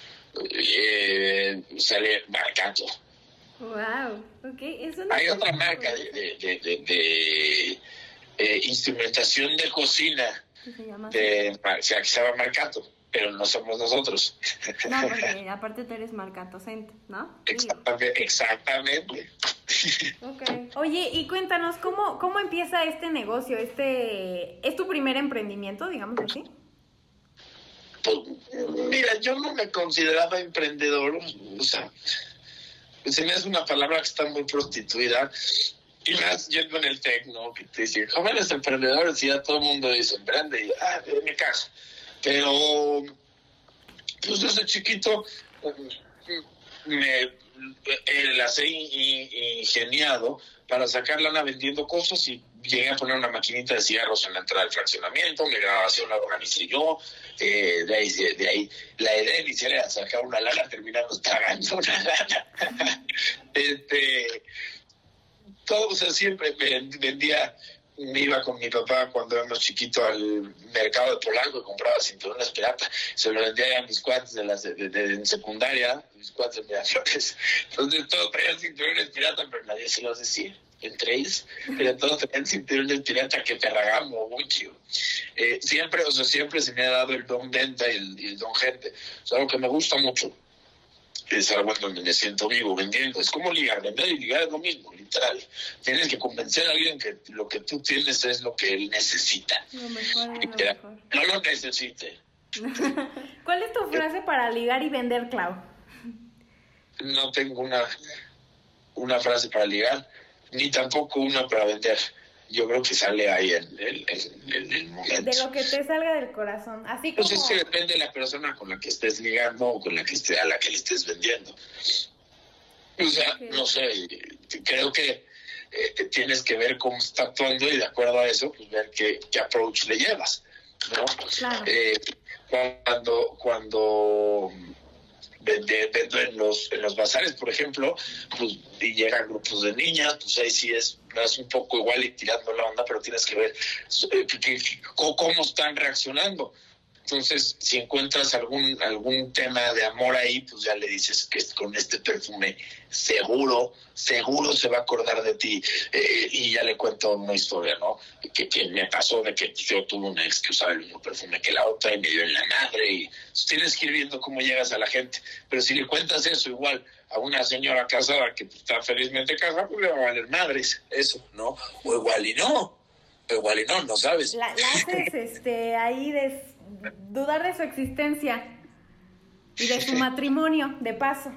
eh, sale Marcato. Wow. Ok, eso no Hay otra marca de, de, de, de- de, eh, instrumentación de cocina se llama de, se llama Marcato, pero no somos nosotros. No, porque aparte tú eres Marcato Scent, ¿no? Exactamente. exactamente. Oye, y cuéntanos, ¿cómo, ¿cómo empieza este negocio? Este, ¿Es tu primer emprendimiento, digamos así? Pues, mira, yo no me consideraba emprendedor, o sea, se me hace una palabra que está muy prostituida. Y más yendo en el tecno, que te dicen, jóvenes emprendedores, y ya todo el mundo dice, emprende, y ah, me caso. Pero, pues desde chiquito, me eh, las he ingeniado para sacar lana vendiendo cosas y llegué a poner una maquinita de cigarros en la entrada del fraccionamiento, mi grabación la organicé yo, eh, de, ahí, de, ahí la idea inicial era sacar una lana, terminamos pagando una lana. este, todo, o sea, siempre vendía me iba con mi papá cuando éramos chiquitos al mercado de Polanco y compraba cinturones pirata. Se lo vendía a mis cuates de, las de, secundaria, mis cuates de Miraflores. Entonces todos traían cinturones pirata, pero nadie se los decía. Entre ellos, pero todos traían cinturones pirata que Ferragamo, Gucci. Eh, siempre, o sea, siempre se me ha dado el don venta y el, el don gente. Es algo que me gusta mucho es algo en donde me siento vivo vendiendo. Es como ligar, vender y ligar es lo mismo, literal. Tienes que convencer a alguien que lo que tú tienes es lo que él necesita. Lo mejor No lo necesite. ¿Cuál es tu frase para ligar y vender, Clau? No tengo una, una frase para ligar, ni tampoco una para vender yo creo que sale ahí en, el momento. De lo que te salga del corazón, así como... Pues es que depende de la persona con la que estés ligando o con la que esté, a la que le estés vendiendo. O sea, no sé, creo que eh, tienes que ver cómo está actuando y de acuerdo a eso, pues ver qué, qué approach le llevas, ¿no? Claro. Eh, cuando, cuando vendo en los, en los bazares, por ejemplo, pues, y llegan grupos de niñas, pues ahí sí es, es un poco igual y tirando la onda, pero tienes que ver eh, cómo están reaccionando. Entonces, si encuentras algún, algún tema de amor ahí, pues ya le dices que con este perfume seguro, seguro se va a acordar de ti. Eh, y ya le cuento una historia, ¿no? Que, me pasó de que yo tuve una ex que usaba el mismo perfume que la otra y me dio en la madre. Y tienes que ir viendo cómo llegas a la gente. Pero si le cuentas eso igual a una señora casada que está felizmente casada, pues le va a valer madres. Eso, ¿no? O igual y no. O igual y no, no sabes. La, la haces este, ahí de dudar de su existencia y de su matrimonio, de paso.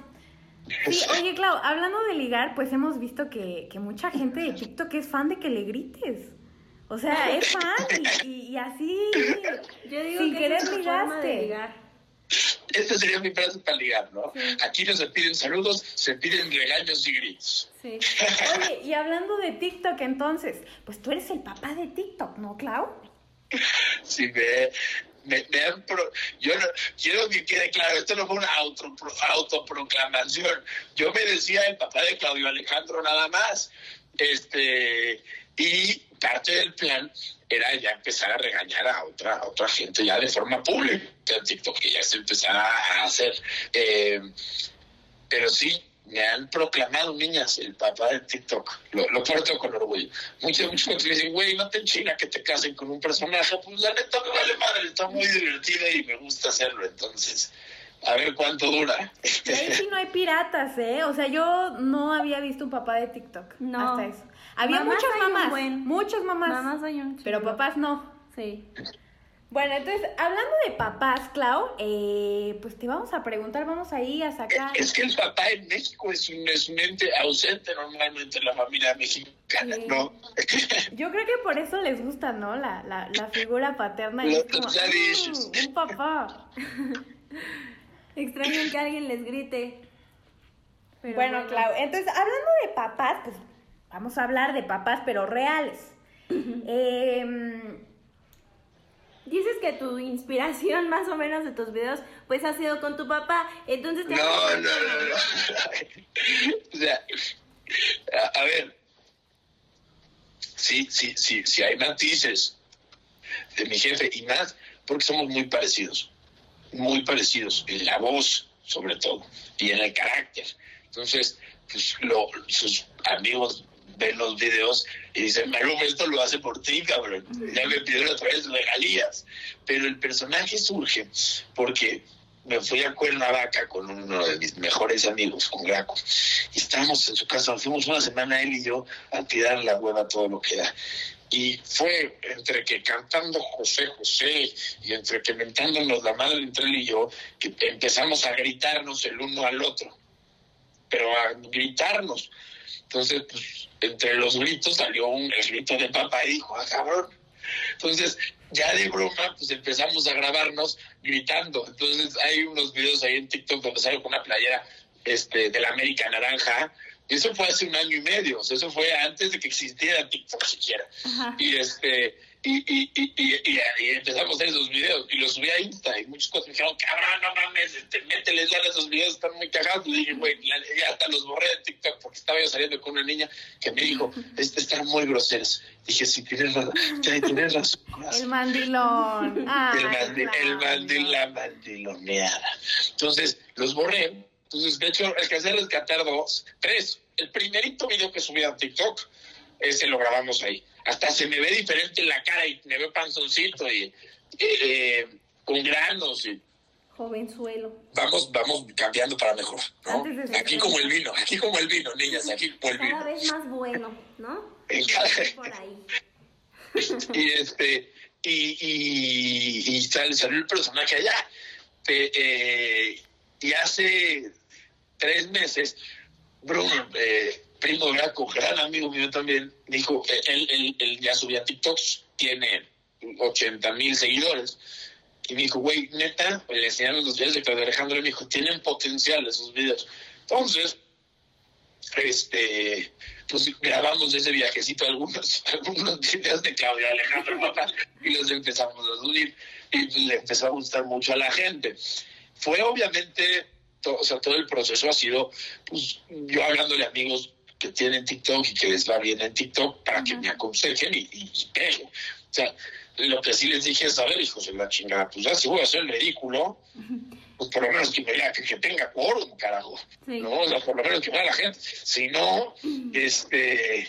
Sí, oye, Clau, hablando de ligar, pues hemos visto que, mucha gente de TikTok es fan de que le grites. O sea, es fan y, así, yo digo sin que querer ligaste. Esta sería mi frase para ligar, ¿no? Aquí no se piden saludos, se piden regaños y gritos. Sí. Oye, y hablando de TikTok entonces, pues tú eres el papá de TikTok, ¿no, Clau? Sí, ve me, yo no, quiero que quede claro, esto no fue una auto, autoproclamación. Yo me decía el papá de Claudio Alejandro nada más. Este, y parte del plan era ya empezar a regañar a otra, otra gente ya de forma pública en TikTok, que ya se empezara a hacer. Eh, pero sí, me han proclamado niñas el papá de TikTok. Lo, lo porto con orgullo. Muchos, muchos me dicen, güey, no te enchina que te casen con un personaje. Pues la neta me vale madre, está muy divertida y me gusta hacerlo. Entonces, a ver cuánto dura. Y ahí sí no hay piratas, ¿eh? O sea, yo no había visto un papá de TikTok. No. Hasta eso. Había muchas mamás. Muchas mamás. Mamás hay un Pero papás no. Sí. Bueno, entonces, hablando de papás, Clau, eh, pues te vamos a preguntar, vamos ahí a sacar... Es que el papá en México es un, es un ente ausente normalmente en la familia mexicana, ¿no? Yo creo que por eso les gusta, ¿no? La, la, la figura paterna. Como, mm, un papá. Extraño que alguien les grite. bueno, bueno, Clau, entonces, hablando de papás, pues vamos a hablar de papás, pero reales. eh dices que tu inspiración más o menos de tus videos pues ha sido con tu papá. Entonces No, no, no, no. o sea, a, ver. Sí, sí, sí, sí hay matices de mi jefe y más porque somos muy parecidos. Muy parecidos en la voz, sobre todo, y en el carácter. Entonces, pues lo, sus amigos ven los videos y dicen, Maluma, esto lo hace por ti, cabrón. Ya me pidieron otra vez regalías. Pero el personaje surge porque me fui a Cuernavaca con uno de mis mejores amigos, con Graco. Y estábamos en su casa, fuimos una semana él y yo a tirar la hueva todo lo que da. Y fue entre que cantando José José y entre que mentándonos la madre entre él y yo, que empezamos a gritarnos el uno al otro. Pero a gritarnos Entonces, pues, entre los gritos salió un, el grito de papá y dijo, ah, cabrón. Entonces, ya de broma, pues empezamos a grabarnos gritando. Entonces, hay unos videos ahí en TikTok donde salgo con una playera este, de la América Naranja. Eso fue hace un año y medio, o sea, eso fue antes de que existiera TikTok siquiera. Y este, y, y, y, y, y empezamos a hacer esos videos y los subí a Insta y muchos cosas me dijeron, cabrón, no mames, este, mételes ya esos videos, están muy cagados. Y dije, güey, ya hasta los borré de TikTok porque estaba yo saliendo con una niña que me dijo, este, están muy groseros. Dije, sí, tienes razón, tienes razón. El mandilón. Ah, el mandil, el mandil, la mandiloneada. Entonces, los borré entonces, de hecho, el que hacer rescatar dos, tres. El primerito video que subí a TikTok, ese lo grabamos ahí. Hasta se me ve diferente la cara y me veo panzoncito y eh, con granos y jovenzuelo. Vamos, vamos cambiando para mejor, ¿no? Aquí como el vino, aquí como el vino, niñas, aquí como el vino. Cada vez más bueno, ¿no? Por ahí. y este, y, y, y salió el personaje allá. Eh, y hace tres meses, Bruno, eh, primo Graco, gran amigo mío también, dijo, eh, él, él, ya subía TikToks, tiene 80 mil seguidores. Y me dijo, güey, neta, le enseñaron los videos de Pedro Alejandro y me dijo, tienen potencial esos videos. Entonces, este, pues grabamos ese viajecito algunos, videos de Claudia Alejandro y los empezamos a subir y pues, le empezó a gustar mucho a la gente. Fue obviamente o sea, todo el proceso ha sido, pues, yo hablándole a amigos que tienen TikTok y que les va bien en TikTok para que me aconsejen y, y, O sea, lo que sí les dije es, a ver, hijos de la chingada, pues ya si voy a hacer el ridículo, pues por lo menos que me que, que tenga quórum, carajo. ¿No? O sea, por lo menos que vea la gente. Si no, este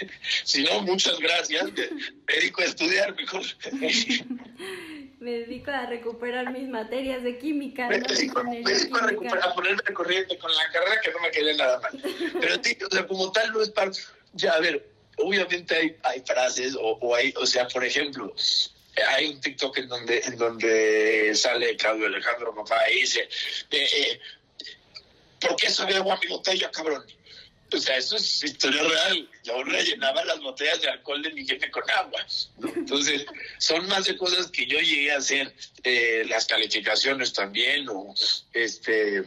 si no, muchas gracias. Me dedico a estudiar mejor. me dedico a recuperar mis materias de química. Me dedico, me dedico a, recuperar, a ponerme corriente con la carrera que no me quede nada mal. Pero tío, o sea, como tal no es para... Ya, a ver, obviamente hay, hay frases o, o hay, o sea, por ejemplo, hay un TikTok en donde, en donde sale Claudio Alejandro papá y dice, eh, eh, ¿por qué sabe agua mi botella, cabrón? O sea, eso es historia real. Yo rellenaba las botellas de alcohol de mi jefe con agua. Entonces, son más de cosas que yo llegué a hacer. Eh, las calificaciones también, o este.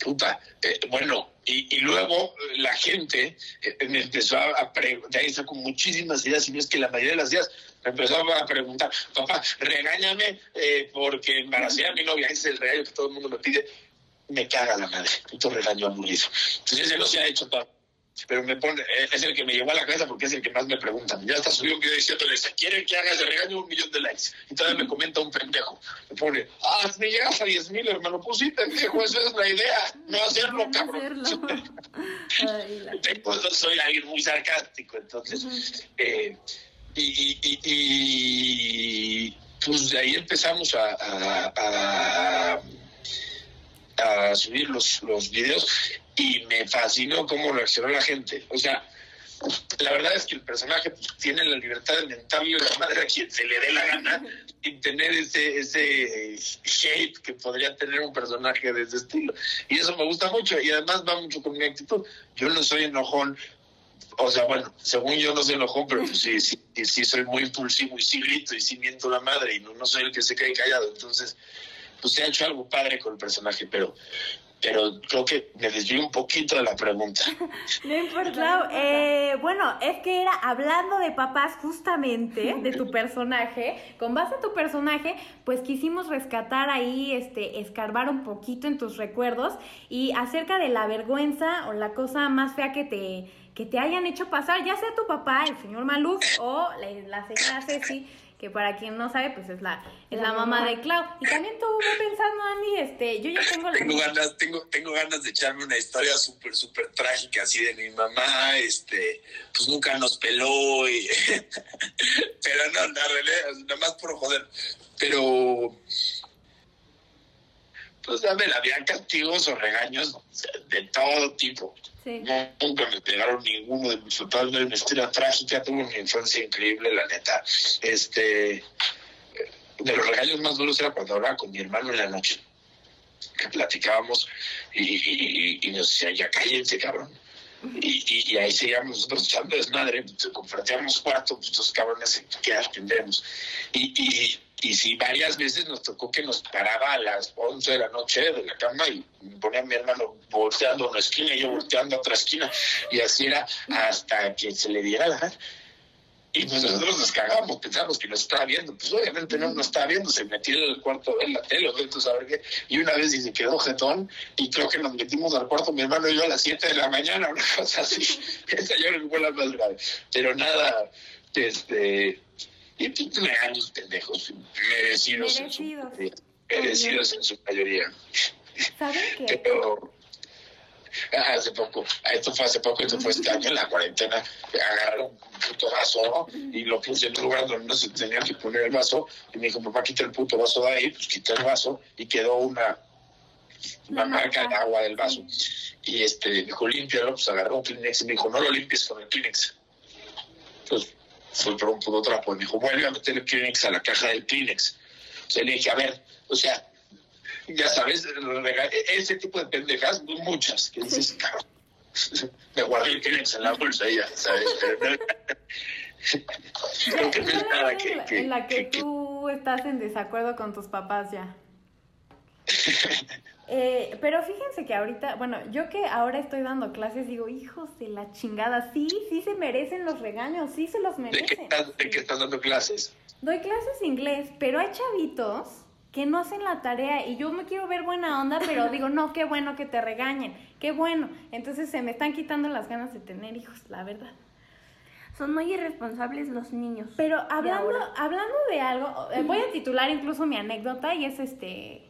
Puta, eh, bueno, y, luego la gente eh, me empezó a, preguntar, ahí saco muchísimas ideas, y no es que la mayoría de las ideas me empezó a preguntar, papá, regáñame porque embaracé a mi novia, ese es el regaño que todo el mundo me pide me caga la madre, puto regaño aburrido. Entonces ese no se ha hecho todo. Pero me pone, eh, es el que me llevó a la cabeza porque es el que más me preguntan. Ya está subido un video diciéndole, ¿quieren que haga ese regaño un millón de likes? Y todavía me comenta un pendejo. Me pone, ah, me llegas a 10 mil, hermano. Pues sí, pendejo, esa es la idea. No hacerlo, no cabrón. Hacerlo. Ay, soy alguien muy sarcástico, entonces. eh, y, y, y, y, pues de ahí empezamos a, a, a a subir los, los videos y me fascinó cómo reaccionó la gente. O sea, la verdad es que el personaje tiene la libertad de mentarle la madre a quien se le dé la gana y tener ese, ese shape que podría tener un personaje de ese estilo. Y eso me gusta mucho y además va mucho con mi actitud. Yo no soy enojón, o sea, bueno, según yo no soy enojón, pero pues sí, sí, sí soy muy impulsivo y sí grito y sí miento la madre y no, no soy el que se cae callado. Entonces, pues se ha hecho algo padre con el personaje, pero pero creo que me desvío un poquito de la pregunta. no importa. Eh, bueno, es que era hablando de papás justamente, de tu personaje, con base a tu personaje, pues quisimos rescatar ahí, este, escarbar un poquito en tus recuerdos y acerca de la vergüenza o la cosa más fea que te, que te hayan hecho pasar, ya sea tu papá, el señor Maluf, o la, la señora Ceci que para quien no sabe, pues es la, es la, mamá, de Clau. Y también estuve pensando, Andy, este, yo ya tengo... Tengo ganas, tengo, tengo ganas de echarme una historia súper, súper trágica así de mi mamá, este, pues nunca nos peló, y, pero no, la realidad, nada más por joder, pero... Pues a ver, había castigos o regaños de todo tipo. Nunca me pegaron ninguno de mis papás, no una historia trágica, tuve una infancia increíble, la neta. Este, de los regalos más duros era cuando hablaba con mi hermano en la noche. que platicábamos y, nos decía, ya cállense, cabrón. Y, y, ahí seguíamos nosotros echando desmadre, compartíamos cuarto, pues estos cabrones que aprendemos. Y, y, y sí, varias veces nos tocó que nos paraba a las 11 de la noche de la cama y ponía a mi hermano volteando a una esquina y yo volteando a otra esquina. Y así era hasta que se le diera la y pues nosotros nos cagamos, pensamos que nos estaba viendo. Pues obviamente no nos estaba viendo, se metió en el cuarto en la tele, o saber qué. Y una vez y se quedó jetón, y creo que nos metimos al cuarto, mi hermano y yo a las 7 de la mañana, una cosa así. Esa yo no fue la más grave. Pero nada, este. Y pues, años pendejos, merecidos, merecidos. En su, merecidos en su mayoría. ¿Saben qué? Pero, hace poco, esto fue hace poco, esto fue este año en la cuarentena, agarraron un puto vaso y lo puse en un lugar donde no se tenía que poner el vaso y me dijo, papá, quita el puto vaso de ahí, pues quité el vaso y quedó una, una marca de agua del vaso. Y este, dijo, límpialo, pues agarró un Kleenex y me dijo, no lo limpies con el Kleenex. Entonces, fue por un puto trapo. Me dijo, vuelve a meter el Kleenex a la caja del Kleenex. O sea, le dije, a ver, o sea, ya sabes, ese tipo de pendejas, muchas, que dices, me guardé el Kleenex en la bolsa ya, ¿sabes? Creo que no es nada que, que, en la que, tú estás en desacuerdo con tus papás ya. Eh, pero fíjense que ahorita, bueno, yo que ahora estoy dando clases, digo, hijos de la chingada, sí, sí se merecen los regaños, sí se los merecen. ¿De qué estás, de qué estás dando clases? Doy clases de inglés, pero hay chavitos que no hacen la tarea y yo me quiero ver buena onda, pero digo, no, qué bueno que te regañen, qué bueno. Entonces se me están quitando las ganas de tener hijos, la verdad. Son muy irresponsables los niños. Pero hablando, hablando de algo, eh, voy a titular incluso mi anécdota y es este,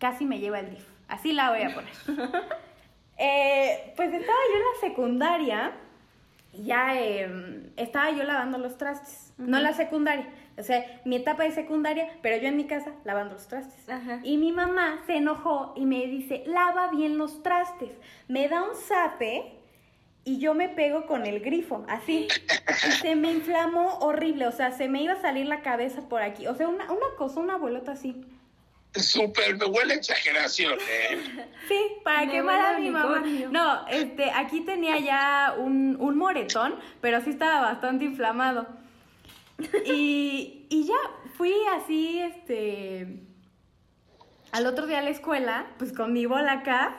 casi me lleva el DIF. Así la voy a poner. Eh, pues estaba yo en la secundaria, ya em, estaba yo lavando los trastes, no la secundaria, o sea, mi etapa de secundaria, pero yo en mi casa lavando los trastes. Y mi mamá se enojó y me dice, lava bien los trastes. Me da un zape y yo me pego con el grifo, así. Y se me inflamó horrible, o sea, se me iba a salir la cabeza por aquí. O sea, una, una cosa, una bolota así. Súper, me huele exageración, ¿eh? Sí, para quemar a mi mamá. No, este, aquí tenía ya un, un moretón, pero sí estaba bastante inflamado. Y, y ya fui así, este, al otro día a la escuela, pues con mi bola acá.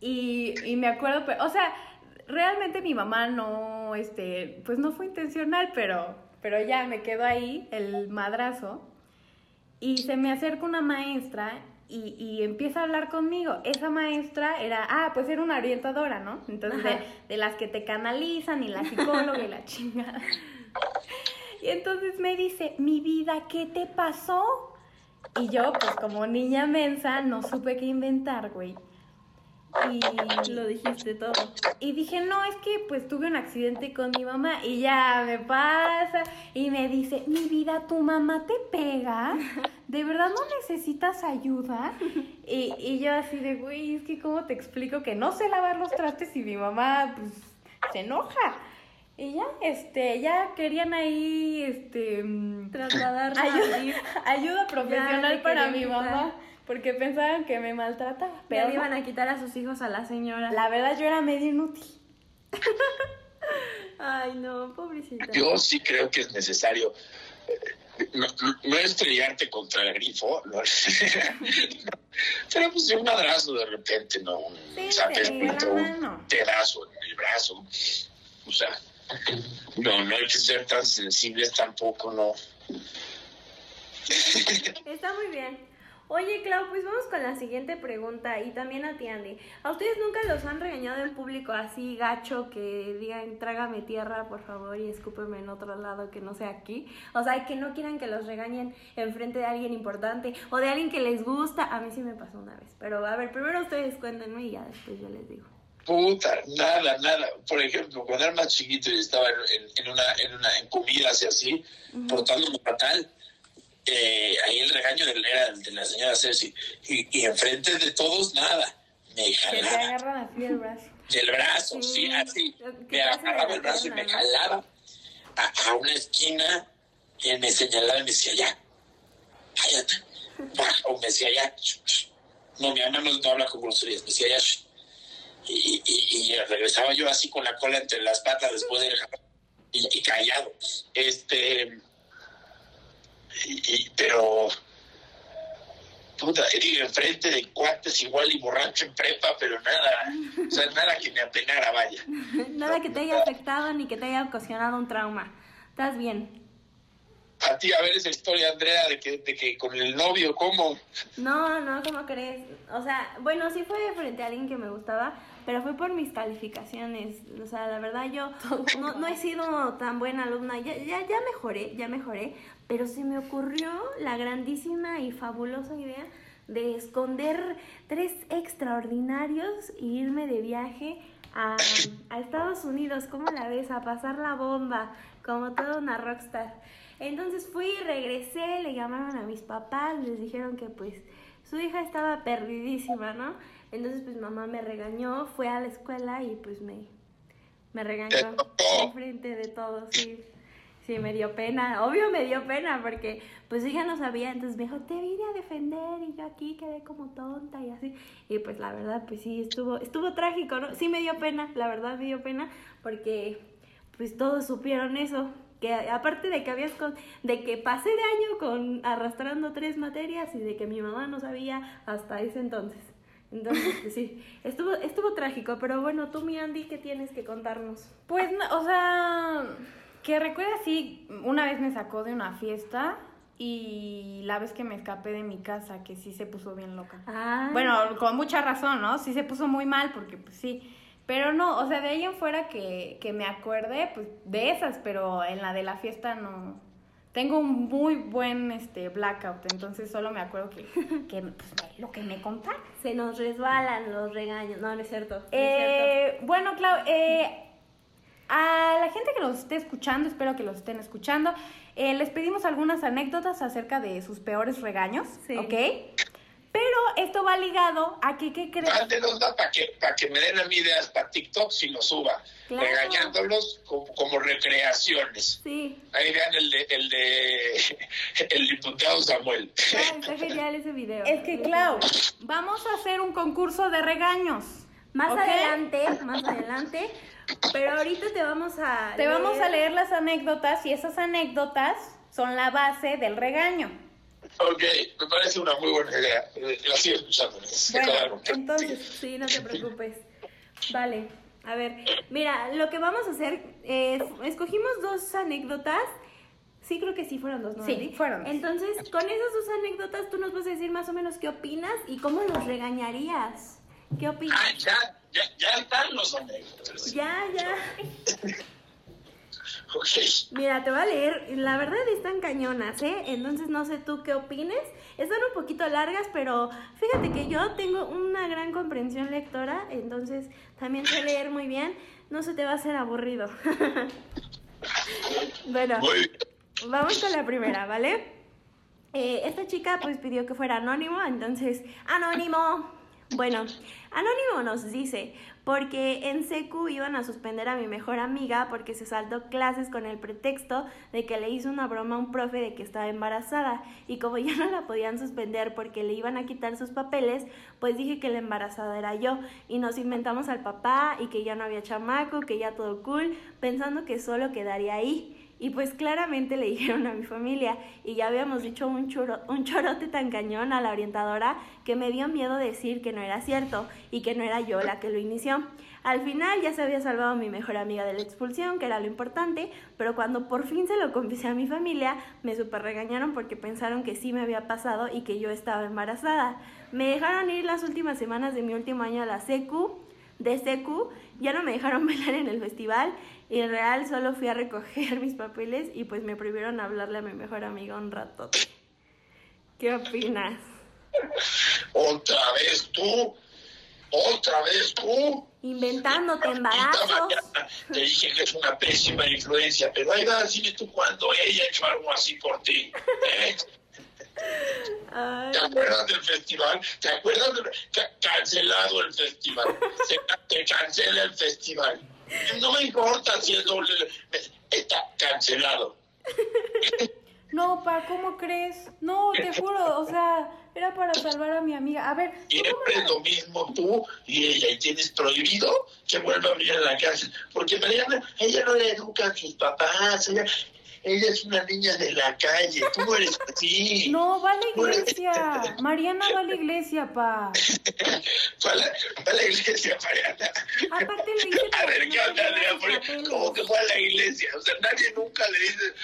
Y, y me acuerdo, pues, o sea, realmente mi mamá no, este, pues no fue intencional, pero, pero ya me quedó ahí el madrazo. Y se me acerca una maestra y, y, empieza a hablar conmigo. Esa maestra era, ah, pues era una orientadora, ¿no? Entonces, de, de, las que te canalizan y la psicóloga y la chingada. Y entonces me dice, mi vida, ¿qué te pasó? Y yo, pues como niña mensa, no supe qué inventar, güey. Y lo dijiste todo. Y dije, no, es que pues tuve un accidente con mi mamá y ya me pasa. Y me dice, mi vida, ¿tu mamá te pega? ¿De verdad no necesitas ayuda? Y, y yo así de, güey, es que cómo te explico que no sé lavar los trastes y mi mamá pues se enoja. Y ya, este, ya querían ahí, este, mm, trasladar ayuda, ayuda profesional para mi mamá, porque pensaban que me maltrataba. Pero ya iban a quitar a sus hijos a la señora. La verdad, yo era medio inútil. Ay, no, pobrecita. Yo sí creo que es necesario eh, no, estrellarte contra el grifo, no, pero pues un madrazo de repente, ¿no? Un, ¿sabes? un pedazo en el brazo. O sea, no, no hay que ser tan sensibles tampoco, no. Está muy bien. Oye, Clau, pues vamos con la siguiente pregunta y también a ti, Andy. ¿A ustedes nunca los han regañado en público así gacho que digan trágame tierra, por favor, y escúpeme en otro lado que no sea aquí? O sea, que no quieran que los regañen en frente de alguien importante o de alguien que les gusta. A mí sí me pasó una vez, pero a ver, primero ustedes cuéntenme y ya después yo les digo. Puta, nada, nada. Por ejemplo, cuando era más chiquito y estaba en, una, en, una, en comidas y así, portándome fatal, eh, ahí el regaño era de la señora Ceci. Y, y enfrente de todos, nada. Me jalaba. te agarran así el brazo. El brazo, sí, así. Me agarraba el brazo y me jalaba a, una esquina y me señalaba y me decía, ya, cállate. O me decía, ya, no, mi mamá no, habla con groserías, me decía Yash. Y, y, regresaba yo así con la cola entre las patas después de y, y callado. Este, y, pero puta, enfrente de cuates igual y borracho en prepa, pero nada, o sea, nada que me apenara, vaya. nada que te haya afectado ni que te haya ocasionado un trauma. ¿Estás bien? A ti, a ver esa historia, Andrea, de que, de que con el novio, ¿cómo? No, no, ¿cómo crees? O sea, bueno, sí fue frente a alguien que me gustaba, pero fue por mis calificaciones. O sea, la verdad yo no, no he sido tan buena alumna. Ya, ya, ya mejoré, ya mejoré, pero se me ocurrió la grandísima y fabulosa idea de esconder tres extraordinarios e irme de viaje a, a, Estados Unidos, ¿cómo la ves? A pasar la bomba, como toda una rockstar. Entonces fui, regresé, le llamaron a mis papás, les dijeron que pues su hija estaba perdidísima, ¿no? Entonces pues mamá me regañó, fue a la escuela y pues me, me regañó en frente de todos, sí. Sí, me dio pena, obvio me dio pena porque pues ella no sabía, entonces me dijo, te vine a defender y yo aquí quedé como tonta y así. Y pues la verdad, pues sí, estuvo, estuvo trágico, ¿no? Sí me dio pena, la verdad me dio pena porque pues todos supieron eso, que aparte de que habías con, de que pasé de año con arrastrando tres materias y de que mi mamá no sabía hasta ese entonces. Entonces, pues sí, estuvo, estuvo trágico, pero bueno, tú, mi Andy, ¿qué tienes que contarnos? Pues, o sea, que recuerda, sí, una vez me sacó de una fiesta y la vez que me escapé de mi casa, que sí se puso bien loca. Ah. Bueno, con mucha razón, ¿no? Sí se puso muy mal porque, pues sí. Pero no, o sea, de ahí en fuera que, que me acuerde, pues de esas, pero en la de la fiesta no. Tengo un muy buen este blackout, entonces solo me acuerdo que, que pues, lo que me contaron. Se nos resbalan los regaños, no, no es cierto. eh, Bueno, Clau, eh, a la gente que los esté escuchando, espero que los estén escuchando, eh, les pedimos algunas anécdotas acerca de sus peores regaños, ¿ok? Pero esto va ligado a que, ¿qué crees? Mándenos para que, para que me den a mí ideas para TikTok si lo suba, regañándolos como, recreaciones. Sí. Ahí vean el de, el de el diputado Samuel. Ah, está genial ese video. Es que, Clau, vamos a hacer un concurso de regaños. Más adelante, más adelante, pero ahorita te vamos a... Te vamos a leer las anécdotas y esas anécdotas son la base del regaño. Ok, me parece una muy buena idea. La sigo escuchando. Bueno, entonces, sí, no te preocupes. Vale, a ver, mira, lo que vamos a hacer es, escogimos dos anécdotas. Sí, creo que sí fueron dos, ¿no? Sí, fueron. Entonces, con esas dos anécdotas, tú nos vas a decir más o menos qué opinas y cómo los regañarías. ¿Qué opinas? Ah, ya, ya, ya están los anécdotas. Ya, ya. Okay. Mira, te voy a leer. La verdad están cañonas, ¿eh? Entonces no sé tú qué opines. Están un poquito largas, pero fíjate que yo tengo una gran comprensión lectora, entonces también sé leer muy bien. No se te va a hacer aburrido. bueno, vamos con la primera, ¿vale? Eh, esta chica pues pidió que fuera anónimo, entonces, anónimo. Bueno, Anónimo nos dice, porque en secu iban a suspender a mi mejor amiga porque se saltó clases con el pretexto de que le hizo una broma a un profe de que estaba embarazada y como ya no la podían suspender porque le iban a quitar sus papeles, pues dije que la embarazada era yo y nos inventamos al papá y que ya no había chamaco, que ya todo cool, pensando que solo quedaría ahí. Y pues claramente le dijeron a mi familia y ya habíamos dicho un, choro, un chorote tan cañón a la orientadora que me dio miedo decir que no era cierto y que no era yo la que lo inició. Al final ya se había salvado mi mejor amiga de la expulsión, que era lo importante, pero cuando por fin se lo confesé a mi familia, me super regañaron porque pensaron que sí me había pasado y que yo estaba embarazada. Me dejaron ir las últimas semanas de mi último año a la secu, de secu, ya no me dejaron bailar en el festival y en real solo fui a recoger mis papeles y pues me prohibieron hablarle a mi mejor amiga un rato. ¿Qué opinas? ¿Otra vez tú? ¿Otra vez tú? Inventándote embarazos. Te dije que es una pésima influencia, pero ahí va, dime tú cuando ella ha hecho algo así por ti. ¿eh? ¿Te acuerdas del festival? ¿Te acuerdas del cancelado el festival? Se, te cancela el festival. No me importa si el doble está cancelado. No, pa, ¿cómo crees? No, te juro, o sea, era para salvar a mi amiga. A ver, ¿tú Siempre es lo mismo tú y ella, y tienes prohibido que vuelva a abrir la casa. Porque Mariana, ella no le educa a sus papás, ella, ella es una niña de la calle, tú eres así. No, va a la iglesia. Mariana va a la iglesia, pa. Fue a la, fue a la iglesia, Mariana. Aparte le dice A ver, ¿qué onda, Andrea? ¿Cómo que fue a la iglesia? O sea, nadie nunca le dice...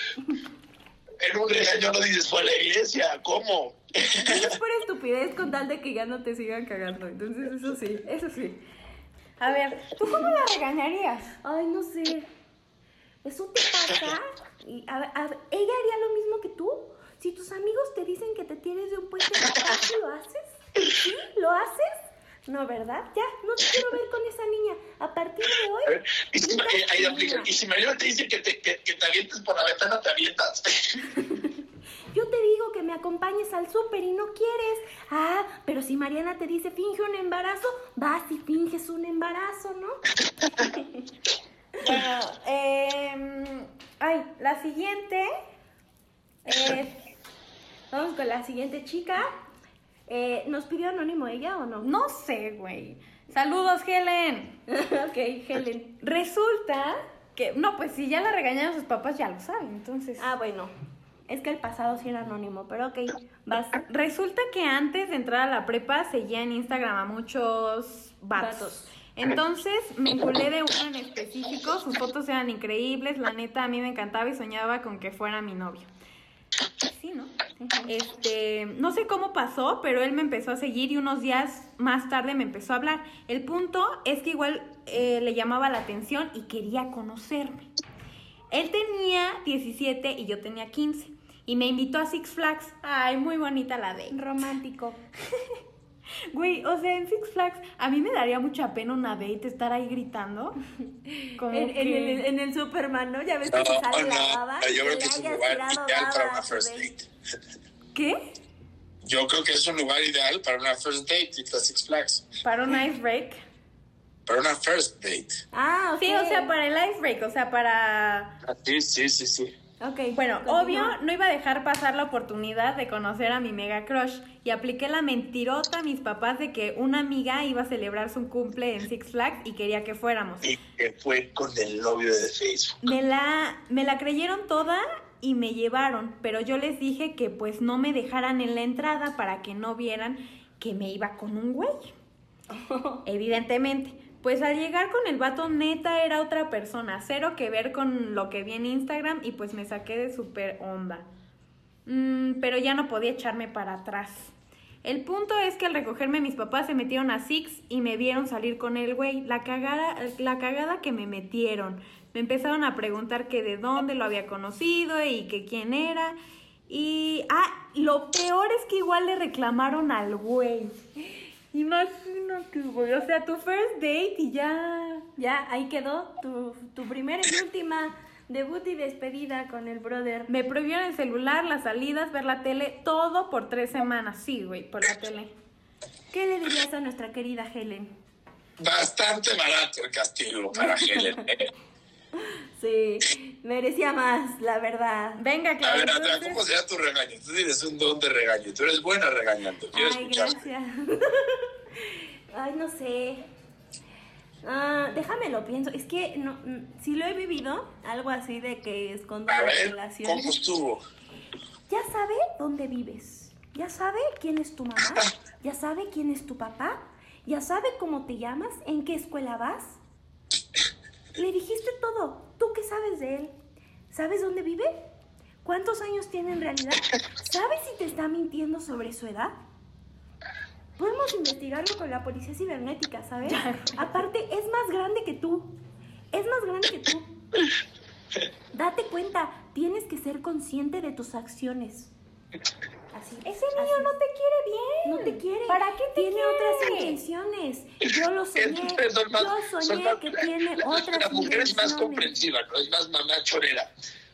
En un regaño no dices fue a la iglesia, ¿cómo? Es por estupidez con tal de que ya no te sigan cagando. Entonces, eso sí, eso sí. A ver, ¿tú cómo la regañarías? Ay, no sé. ¿Eso te pasa? Y, a a ¿Ella haría lo mismo que tú? Si tus amigos te dicen que te tienes de un puente, ¿sí lo haces? ¿Sí? ¿Lo haces? No, ¿verdad? Ya, no te quiero ver con esa niña. A partir de hoy, ver, y si, ahí aplica. Y si Mariana te dice que te, que, que te avientes por la ventana, te avientas. yo te digo que me acompañes al súper y no quieres. Ah, pero si Mariana te dice finge un embarazo, vas y finges un embarazo, ¿no? Bueno, eh, ay, la siguiente es... Vamos con la siguiente chica. Eh, ¿Nos pidió anónimo ella o no? No sé, güey. Saludos, Helen. ok, Helen. Resulta que, no, pues si ya la regañaron sus papás, ya lo saben, entonces... Ah, bueno. Es que el pasado sí era anónimo, pero ok, vas. Resulta que antes de entrar a la prepa seguía en Instagram a muchos vatos. Vatos. Entonces me enculé de uno en específico, sus fotos eran increíbles, la neta a mí me encantaba y soñaba con que fuera mi novio. Sí, ¿no? Este, no sé cómo pasó, pero él me empezó a seguir y unos días más tarde me empezó a hablar. El punto es que igual eh, le llamaba la atención y quería conocerme. Él tenía 17 y yo tenía 15 y me invitó a Six Flags. Ay, muy bonita la de. Romántico. Güey, o sea, en Six Flags a mí me daría mucha pena una date estar ahí gritando. Como En, en que- el, en el Superman, ¿no? Ya ves que No, se sale la no, baba. yo creo que es un lugar ideal para una first date. ¿Qué? Yo creo que es un lugar ideal para una first date, a Six Flags. Para un ice break. Para una first date. Ah, ok. Sí, o sea, para el ice break, o sea, para... Ah, Sí, sí, sí, sí. Ok. Bueno, continúa. obvio, no iba a dejar pasar la oportunidad de conocer a mi mega crush y apliqué la mentirota a mis papás de que una amiga iba a celebrar su cumple en Six Flags y quería que fuéramos. Y que fue con el novio de Facebook. Me la, me la creyeron toda y me llevaron, pero yo les dije que pues no me dejaran en la entrada para que no vieran que me iba con un güey. Evidentemente. Pues al llegar con el vato neta era otra persona, cero que ver con lo que vi en Instagram y pues me saqué de súper onda. Mm, pero ya no podía echarme para atrás. El punto es que al recogerme mis papás se metieron a Six y me vieron salir con el güey. La cagada, la cagada que me metieron. Me empezaron a preguntar que de dónde lo había conocido y que quién era. Y, ah, lo peor es que igual le reclamaron al güey. Imagínate, güey. O sea, tu first date y ya. Ya, ahí quedó tu, tu primera y última debut y despedida con el brother. Me prohibieron el celular, las salidas, ver la tele, todo por tres semanas. Sí, güey, por la tele. ¿Qué le dirías a nuestra querida Helen? Bastante barato el castigo para Helen. Sí, merecía más, la verdad. Venga, A Claudia. ver, Andrea, entonces- ¿cómo será tu regaño? Tú tienes un don de regaño. Tú eres buena regañando. Quiero Ay, gracias. Ay, no sé. Ah, déjame lo pienso. Es que no, mm, si lo he vivido, algo así de que escondo A la ver, relación. ¿cómo estuvo? Ya sabe dónde vives. Ya sabe quién es tu mamá. Ya sabe quién es tu papá. Ya sabe cómo te llamas, en qué escuela vas. Le dijiste todo. ¿Tú qué sabes de él? ¿Sabes dónde vive? ¿Cuántos años tiene en realidad? ¿Sabes si te está mintiendo sobre su edad? Podemos investigarlo con la policía cibernética, ¿sabes? Aparte, es más grande que tú. Es más grande que tú. Date cuenta, tienes que ser consciente de tus acciones. Así. Ese niño no te quiere bien. No te quiere. ¿Para qué te Tiene quiere? otras intenciones. Yo lo soñé. Ustedes son más- Yo soñé más- que tiene la, otras la mujer es más comprensiva, no es más mamá chorera.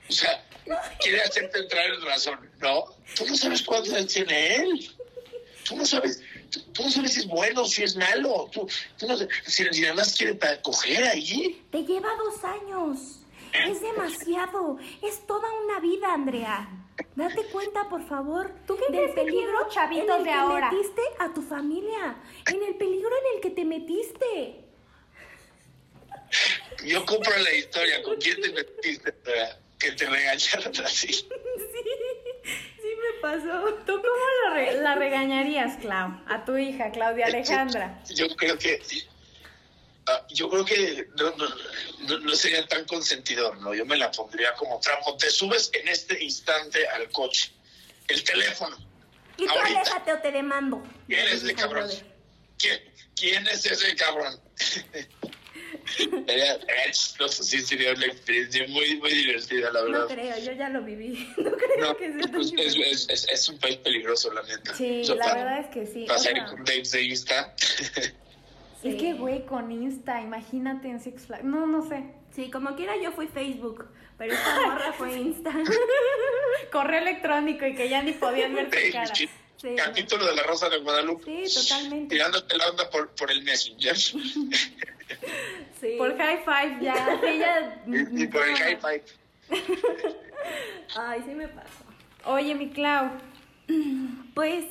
O sea, quiere hacerte entrar en razón, ¿no? Tú no sabes cuántos años tiene él. Tú no sabes, tú, tú no sabes si es bueno, si es malo. Tú, tú no sabes, si, si nada más quiere para coger ahí. Te lleva dos años. Es demasiado. Es toda una vida, Andrea. Date cuenta, por favor, ¿Tú qué del que peligro chavitos en el de que ahora? metiste a tu familia, en el peligro en el que te metiste. Yo compro la historia. ¿Con quién te metiste para que te regañaran así? Sí, sí me pasó. ¿Tú cómo la, re- la regañarías, Clau? A tu hija, Claudia Alejandra. Yo creo que. Ah, yo creo que no, no, no, no sería tan consentidor, ¿no? Yo me la pondría como trapo. Te subes en este instante al coche. El teléfono. Y tú Ahorita. aléjate o te demando. ¿Quién es ese cabrón? ¿Quién, quién es ese cabrón? Sería, sería chistoso, sí, sería una experiencia muy, muy divertida, la verdad. No creo, yo ya lo viví. No creo No, que sea pues, es, es, es, es un país peligroso, la neta. Sí, Yo la pa- verdad es que sí. o Pasar sea, con dates de Insta. Es que, güey, con Insta, imagínate en Six Flags. No, no sé. Sí, como quiera yo fui Facebook, pero esta morra fue Insta. Correo electrónico y que ya ni podían ver tu cara. Sí, Sí. Capítulo de la Rosa de Guadalupe. Sí, totalmente. Tirándote la onda por, por el Messenger. Sí. Por high five ya. Ya. y, y por el hi-fi. Ay, sí me pasó. Oye, mi Clau, Pues,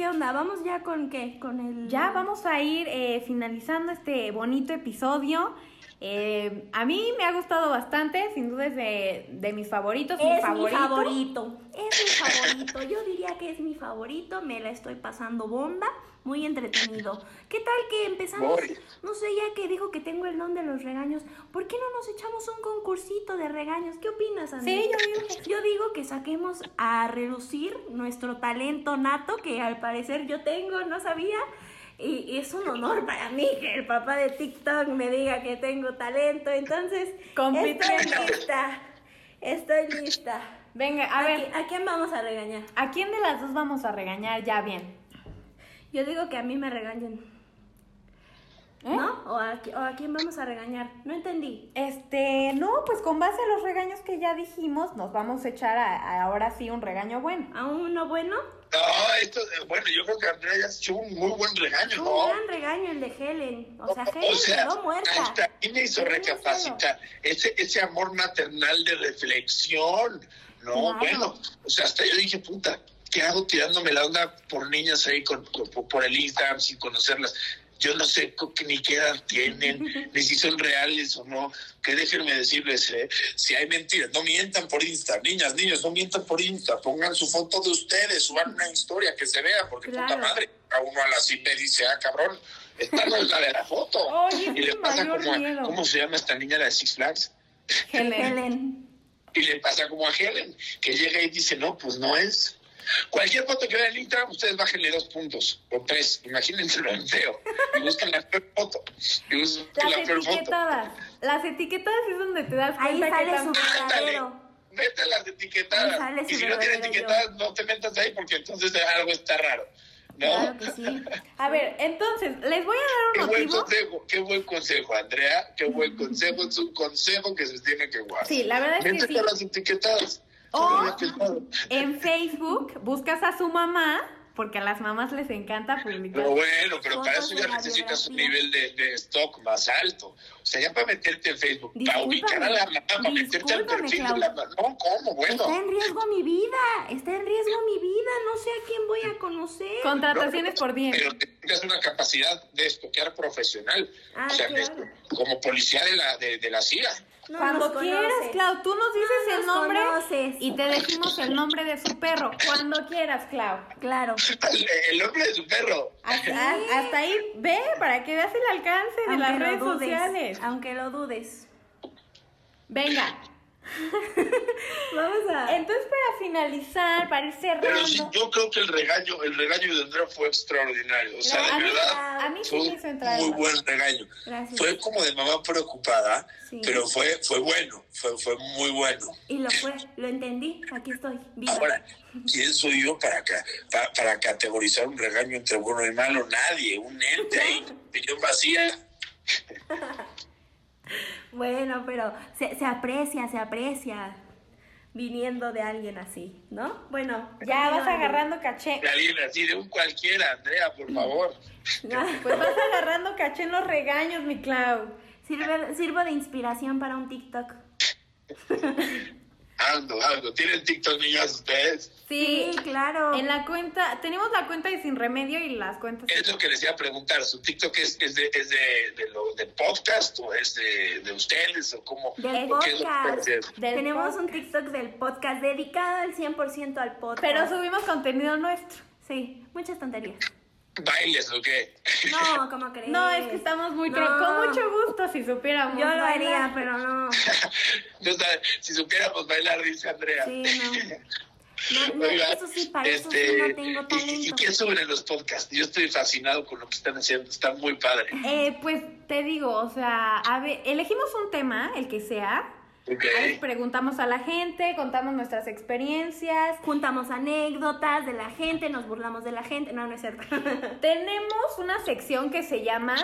¿qué onda? ¿Vamos ya con qué? Con el... ya vamos a ir eh, finalizando este bonito episodio. Eh, a mí me ha gustado bastante, sin duda es de, de mis favoritos. mi Es mi favorito. favorito. Es mi favorito. Yo diría que es mi favorito. Me la estoy pasando bomba. Muy entretenido. ¿Qué tal que empezamos? Voy. No sé, ya que dijo que tengo el don de los regaños. ¿Por qué no nos echamos un concursito de regaños? ¿Qué opinas, Andrés? Sí, yo digo que Yo digo que saquemos a relucir nuestro talento nato, que al parecer yo tengo, no sabía. Y, y es un honor para mí que el papá de TikTok me diga que tengo talento. Entonces, Compite. estoy lista. Estoy lista. Venga, a ¿A, ver, ¿A quién vamos a regañar? ¿a quién de las dos vamos a regañar ya bien? Yo digo que a mí me regañen. ¿Eh? ¿No? ¿O a, o a quién vamos a regañar? No entendí. Este, no, pues con base a los regaños que ya dijimos, nos vamos a echar a ahora sí un regaño bueno. ¿A uno bueno? No, esto, eh, bueno, yo creo que Andrea ya ha hecho un muy buen regaño, Un ¿no? gran regaño el de Helen. O sea, Helen O sea, quedó muerta. me hizo recapacitar ese, ese amor maternal de reflexión, ¿no? Claro. Bueno, o sea, hasta yo dije, puta, ¿qué hago tirándome la onda por niñas ahí con, con- por el Instagram sin conocerlas? Yo no sé ni qué edad tienen, ni si son reales o no. Que déjenme decirles, ¿eh? si hay mentiras, no mientan por Insta. Niñas, niños, no mientan por Insta. Pongan su foto de ustedes, suban una historia que se vea, porque puta madre, a uno a la cita dice, ah, cabrón, esta no es la de la foto. Oye, y le pasa como a-. ¿cómo se llama esta niña la de Six Flags? Helen. Y le pasa como a Helen, que llega y dice, no, pues no es. Cualquier foto que vean en Instagram, ustedes bájenle dos puntos o tres. Imagínense lo feo. Y busquen la peor foto. Y busquen Las la peor foto. etiquetadas. Las etiquetadas es donde te das Ahí cuenta que sale su verdadero. Vete a las Ahí etiquetadas. Y si no tiene etiquetadas, no te metas ahí porque entonces algo está raro. ¿No? Claro que sí. A ver, entonces, les voy Qué a dar un motivo. consejo, qué buen consejo, Andrea. Qué buen consejo. Es un consejo que se tiene que guardar. Sí, la verdad es que Métete sí. a las etiquetadas. O- No. En Facebook buscas a su mamá, porque a las mamás les encanta publicar. Pero bueno, pero para eso ya necesitas un nivel de, de stock más alto. O sea, ya para meterte en Facebook, para ubicar a la mamá, para meterte al perfil de la mamá. No, ¿cómo? Bueno. Está en riesgo mi vida. Está en riesgo mi vida. No sé a quién voy a conocer. Contrataciones por bien. Pero tienes una capacidad de estoquear profesional. Ah, o sea, claro. como policía de la, de, de la CIA. No Cuando quieras. Clau, tú nos dices No el nombre conoces. y te decimos el nombre de su perro. Cuando quieras, Clau. Claro. El, nombre de su perro. Hasta, hasta ahí, ve, para que veas el alcance de las redes dudes, sociales. Aunque lo dudes. Venga. Vamos a. Entonces, para finalizar, para ir Pero sí, cerrando. yo creo que el regaño, el regaño de Andrea fue extraordinario. O sea, de verdad. a mí sí Fue me hizo entrar. muy buen regaño. Gracias. Fue como de mamá preocupada, Sí. pero fue, fue bueno, fue, fue muy bueno. Y lo fue. Lo entendí. Aquí estoy. Viva. Ahora, ¿quién soy yo para, ca- para, categorizar un regaño entre bueno y malo? Nadie, un ente ahí, opinión vacía. Bueno, pero se, se aprecia, se aprecia. Viniendo de alguien así, ¿no? Bueno. Ya vas agarrando caché. De alguien así, de un cualquiera, Andrea, por favor. Pues vas agarrando caché en los regaños, mi Clau. Sirve, sirvo de inspiración para un TikTok. Ando, ando. ¿Tienen TikTok, niñas, ustedes? Sí, Sí, claro. En la cuenta, tenemos la cuenta de Sin Remedio y las cuentas. Es lo que les iba a preguntar. ¿Su TikTok es, es, de, es de, de, lo, de podcast o es de, de ustedes o cómo? Del podcast. Del Tenemos un. TikTok del podcast dedicado al 100% al podcast. Pero subimos contenido nuestro. Sí, muchas tonterías. ¿Bailes o qué? No, ¿cómo crees? No, es que estamos muy... No. Con mucho gusto, si supiéramos. Yo lo bailar. haría, pero no. Si supiéramos bailar, dice Andrea. Sí, no. No, eso sí, para eso sí este, no tengo ¿y- ¿Y talento. qué suben en los podcasts? Yo estoy fascinado con lo que están haciendo. Está muy padre. Eh, pues te digo, o sea, a ver, elegimos un tema, el que sea. Ok. A ver, preguntamos a la gente, contamos nuestras experiencias. Juntamos anécdotas de la gente, nos burlamos de la gente. No, no es cierto. Tenemos una sección que se llama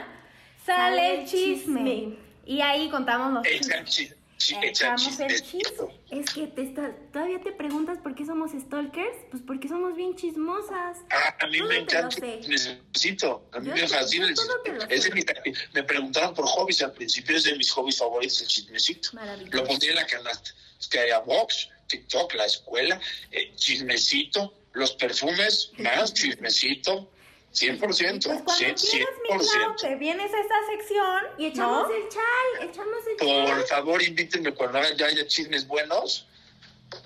Sale Sale el el chisme. chisme. Y ahí contamos los Echan chi- chi- echan Echamos el chismecito. es que te está, todavía te preguntas por qué somos stalkers. Pues porque somos bien chismosas. Ah, a mí Todo me encanta chismecito. A mí Yo me fascina chisme. Me preguntaron por hobbies al principio, es de mis hobbies favoritos el chismecito. Lo pondría en la canasta. Es que haya box, TikTok, la escuela, eh, chismecito, los perfumes, más chismecito. 100%, Pues cuando sí, quieras, mi Clau, 100%. te vienes a esta sección Y echamos ¿no? el chal, echamos el chal. Por favor, invítenme cuando haya- ya haya chismes buenos,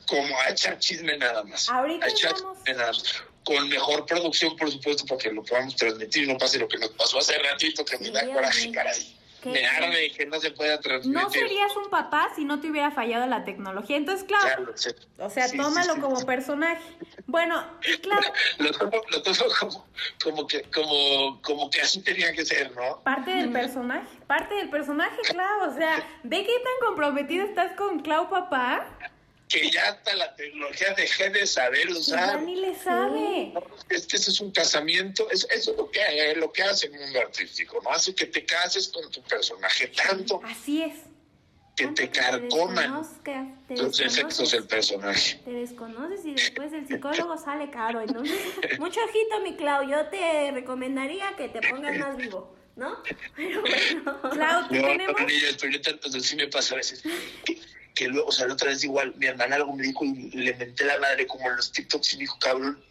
como a echar chisme nada más. Ahorita a echar vamos. chisme nada más. Con mejor producción, por supuesto, para que lo podamos transmitir y no pase lo que nos pasó hace ratito, que me Sí, da coraje, caray. ¿Qué? Me arde que no se pueda transmitir. No serías un papá si no te hubiera fallado la tecnología. Entonces, claro, Ya lo sé. o sea, Sí, tómalo sí, sí. como personaje. Bueno, y claro, Lo tomo, lo tomo como, como, que, como, como que así tenía que ser, ¿no? parte del personaje, parte del personaje, Clau. O sea, ve qué tan comprometido estás con Clau, papá. Que ya hasta la tecnología dejé de saber que Ya usar. ni le sabe. Es que ese es un casamiento, es, eso es lo que, eh, lo que hace el mundo artístico, ¿no? Hace que te cases con tu personaje tanto Así es. que Tanto te carcoman te los defectos del personaje. Te desconoces y después el psicólogo sale caro. Entonces, mucho ojito, mi Clau. Yo te recomendaría que te pongas más vivo, ¿no? Pero bueno. Clau, ¿te No, tenemos? no, yo sí me pasa a veces. Que, luego, o sea, la otra vez igual, mi hermana algo me dijo y le menté la madre como en los TikToks y me dijo, cabrón,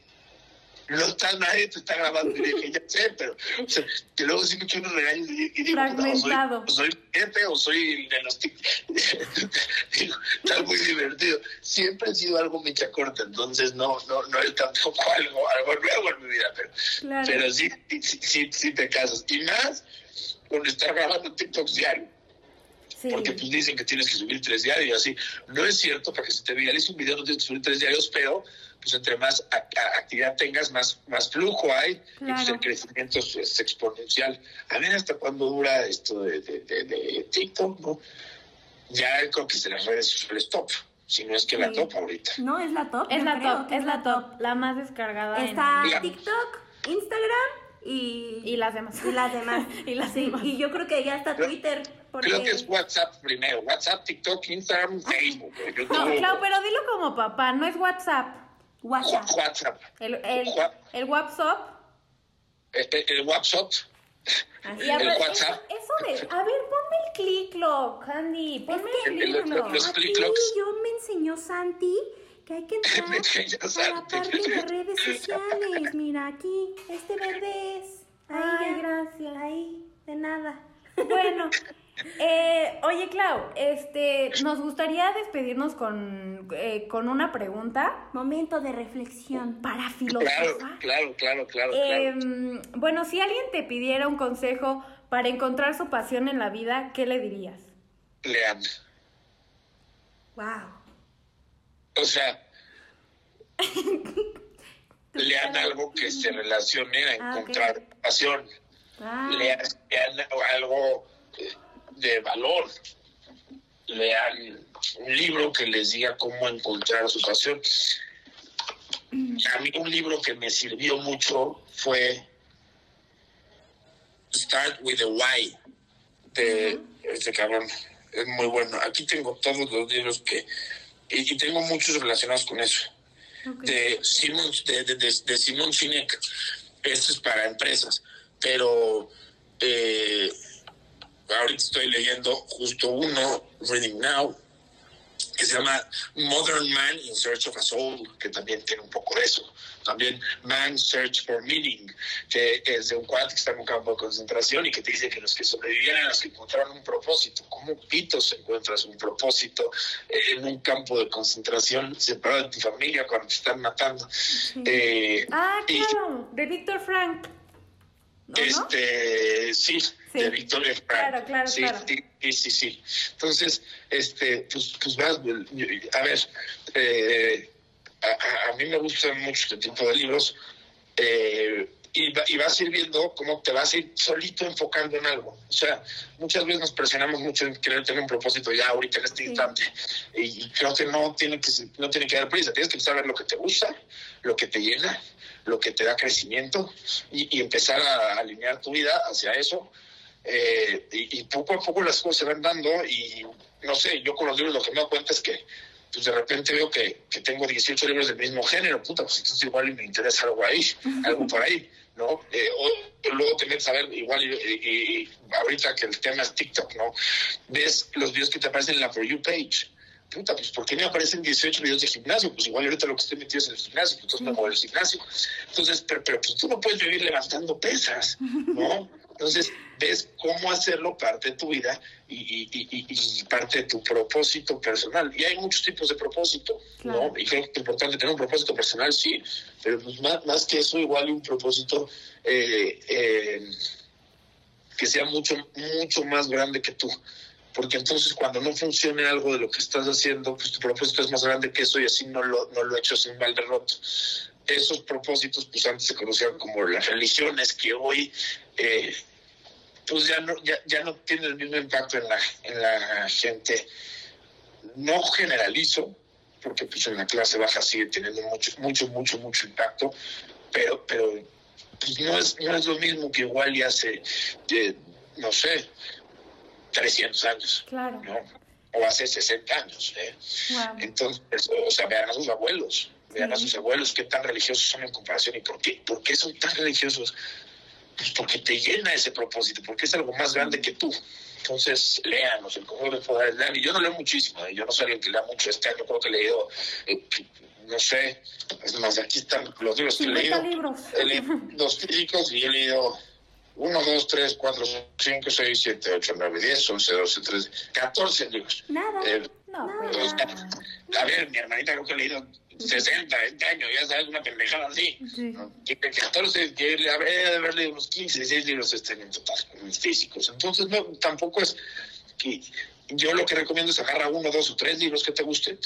no está nadie, te está grabando. Y dije, ya sé, pero, o sea, que luego sí me echo unos regaños y, y digo, no, Fragmentado. soy, soy jefe o soy de los TikToks. digo, está muy divertido. Siempre he sido algo mecha corta, entonces no, no, no es tampoco algo, algo nuevo en mi vida, pero, Claro. pero sí, sí, sí, sí te casas. Y más con estar grabando TikToks diario. Sí. Porque pues dicen que tienes que subir tres diarios y así. No es cierto, para que se te viralice un video no tienes que subir tres diarios, pero pues entre más actividad tengas, más, más flujo hay y pues Claro. el crecimiento es, es exponencial. A ver hasta cuándo dura esto de, de, de- de TikTok, ¿no? Ya creo que es de las redes el stop, si no es que la top ahorita. No, es la top. Es la creo top, es la top, la más descargada. Está. TikTok, Instagram y, Y las demás. y las demás. Y las Sí, demás. y yo creo que ya está Twitter. Porque... Creo que es WhatsApp primero. WhatsApp, TikTok, Instagram, Facebook. YouTube, No, Clau, pero dilo como papá, no es WhatsApp. WhatsApp. WhatsApp. El, el, el WhatsApp. El, el WhatsApp. Así Y es. a ver, El eso, WhatsApp. eso de. A ver, ponme el click lock, Andy. Es Ponme que, el El- el- click lock. los yo me enseñó Santi que hay que entrar Me enseñó a la parte de redes sociales. Mira aquí, este verde es. Ahí Ay, ya. gracias. Ahí, de nada. Bueno, eh, oye, Clau, este, nos gustaría despedirnos con, eh, con una pregunta Momento de reflexión. para filosofar. claro, claro, claro, Eh, claro. bueno, si alguien te pidiera un consejo para encontrar su pasión en la vida, ¿qué le dirías? Lean. Wow. O sea, lean algo que se relacione a Ah, encontrar pasión. Ah, Lean, lean algo eh, de valor. Lean un libro que les diga cómo encontrar su pasión. A mí un libro que me sirvió mucho fue Start with the Why de este cabrón. Es muy bueno. Aquí tengo todos los libros que... Y, y tengo muchos relacionados con eso. De Simon, de, de, de, de Simon Sinek. Este es para empresas. Pero eh, ahorita estoy leyendo justo uno, Reading Now, que se llama Modern Man in Search of a Soul, que también tiene un poco de eso. También Man Search for Meaning, que es de un cuate que está en un campo de concentración y que te dice que los que sobrevivieron los que encontraron un propósito. ¿Cómo pitos encuentras un propósito en un campo de concentración separado de tu familia cuando te están matando? Eh, ah, claro, de Víctor Frank. Este, sí, de Víctor Frank. Claro, claro, sí, claro. Sí, sí, sí. Entonces, este, pues, pues vas, a ver, eh, a, a, mí me gustan mucho este tipo de libros eh, y, y, vas a ir viendo cómo te vas a ir solito enfocando en algo. O sea, muchas veces nos presionamos mucho en querer tener un propósito ya ahorita en este sí. instante y, y, creo que no tiene que no tiene que dar prisa. Tienes que saber lo que te gusta, lo que te llena, lo que te da crecimiento y, y empezar a alinear tu vida hacia eso. Eh, y, y, poco a poco las cosas se van dando y no sé, yo con los libros lo que me doy cuenta es que pues de repente veo que, que tengo 18 libros del mismo género, puta, pues entonces igual me interesa algo ahí, algo por ahí, ¿no? Eh, o luego te metes a ver, igual, y, ahorita que el tema es TikTok, ¿no? Ves los videos que te aparecen en la For You page. Puta, pues ¿por qué me aparecen 18 videos de gimnasio? Pues igual ahorita lo que estoy metido es en el gimnasio, pues entonces me muevo el gimnasio. Entonces, pero, pero pues tú no puedes vivir levantando pesas, ¿no? Entonces, ves cómo hacerlo parte de tu vida y, y, y, y, parte de tu propósito personal. Y hay muchos tipos de propósito, claro. ¿no? Y creo que es importante tener un propósito personal, sí, pero pues más, más que eso, igual un propósito eh, eh, que sea mucho, mucho más grande que tú. Porque entonces cuando no funcione algo de lo que estás haciendo, pues tu propósito es más grande que eso y así no lo, no lo he hecho sin mal derroto esos propósitos, pues antes se conocían como las religiones, que hoy eh, pues ya no, ya, ya no tiene el mismo impacto en la, en la gente. No generalizo, porque pues en la clase baja sigue teniendo mucho, mucho, mucho, mucho impacto, pero, pero pues no es, no es lo mismo que igual ya hace, eh, no sé, 300 años. Claro. ¿no? O hace 60 años. ¿eh? Wow. Entonces, o sea, vean a sus abuelos, vean a sus abuelos qué tan religiosos son en comparación y por qué, por qué son tan religiosos. Pues porque te llena ese propósito, porque es algo más grande que tú. Entonces, léanos, el cómo de poder leer. Y yo no leo muchísimo, ¿eh? yo no soy alguien que lea mucho. Este año creo que he leído, eh, no sé, es más, aquí están los libros que he leído. libros. He leído dos físicos y he leído 1, 2, 3, 4, 5, 6, 7, 8, 9, 10, 11, 12, 13, 14 libros. Nada. Eh, no, pues, a ver, mi hermanita creo que ha leído 60, 20 años, ya sabes, una pendejada así. Sí. Que 14, que de haber leído unos 15, 16 libros este en total, físicos. Entonces, no, tampoco es que yo lo que recomiendo es agarra uno, dos o tres libros que te gusten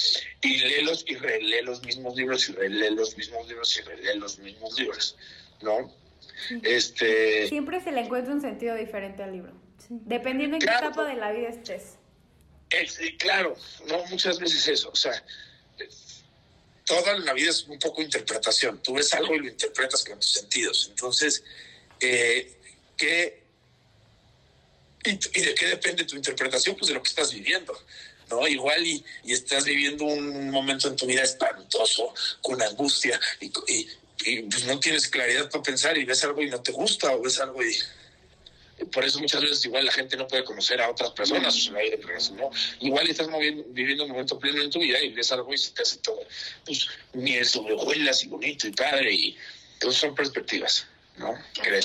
y léelos y relee los mismos libros y relee los mismos libros y relee los mismos libros, ¿no? Sí. Este... Siempre se le encuentra un sentido diferente al libro, sí. dependiendo en claro. qué etapa de la vida estés. Es, claro, no muchas veces eso, o sea, toda la vida es un poco interpretación. Tú ves algo y lo interpretas con tus sentidos. Entonces, eh, ¿qué, y, de qué depende tu interpretación? Pues de lo que estás viviendo. ¿no? Igual y, estás viviendo un momento en tu vida espantoso, con angustia, y, y, y pues no tienes claridad para pensar y ves algo y no te gusta, o ves algo y por eso muchas veces igual la gente no puede conocer a otras personas, o sea, ¿no? igual estás moviendo, viviendo un momento pleno en tu vida y ves algo y se te hace todo, pues, miel sobre hojuelas y bonito y padre, y entonces son perspectivas, ¿no? Creo.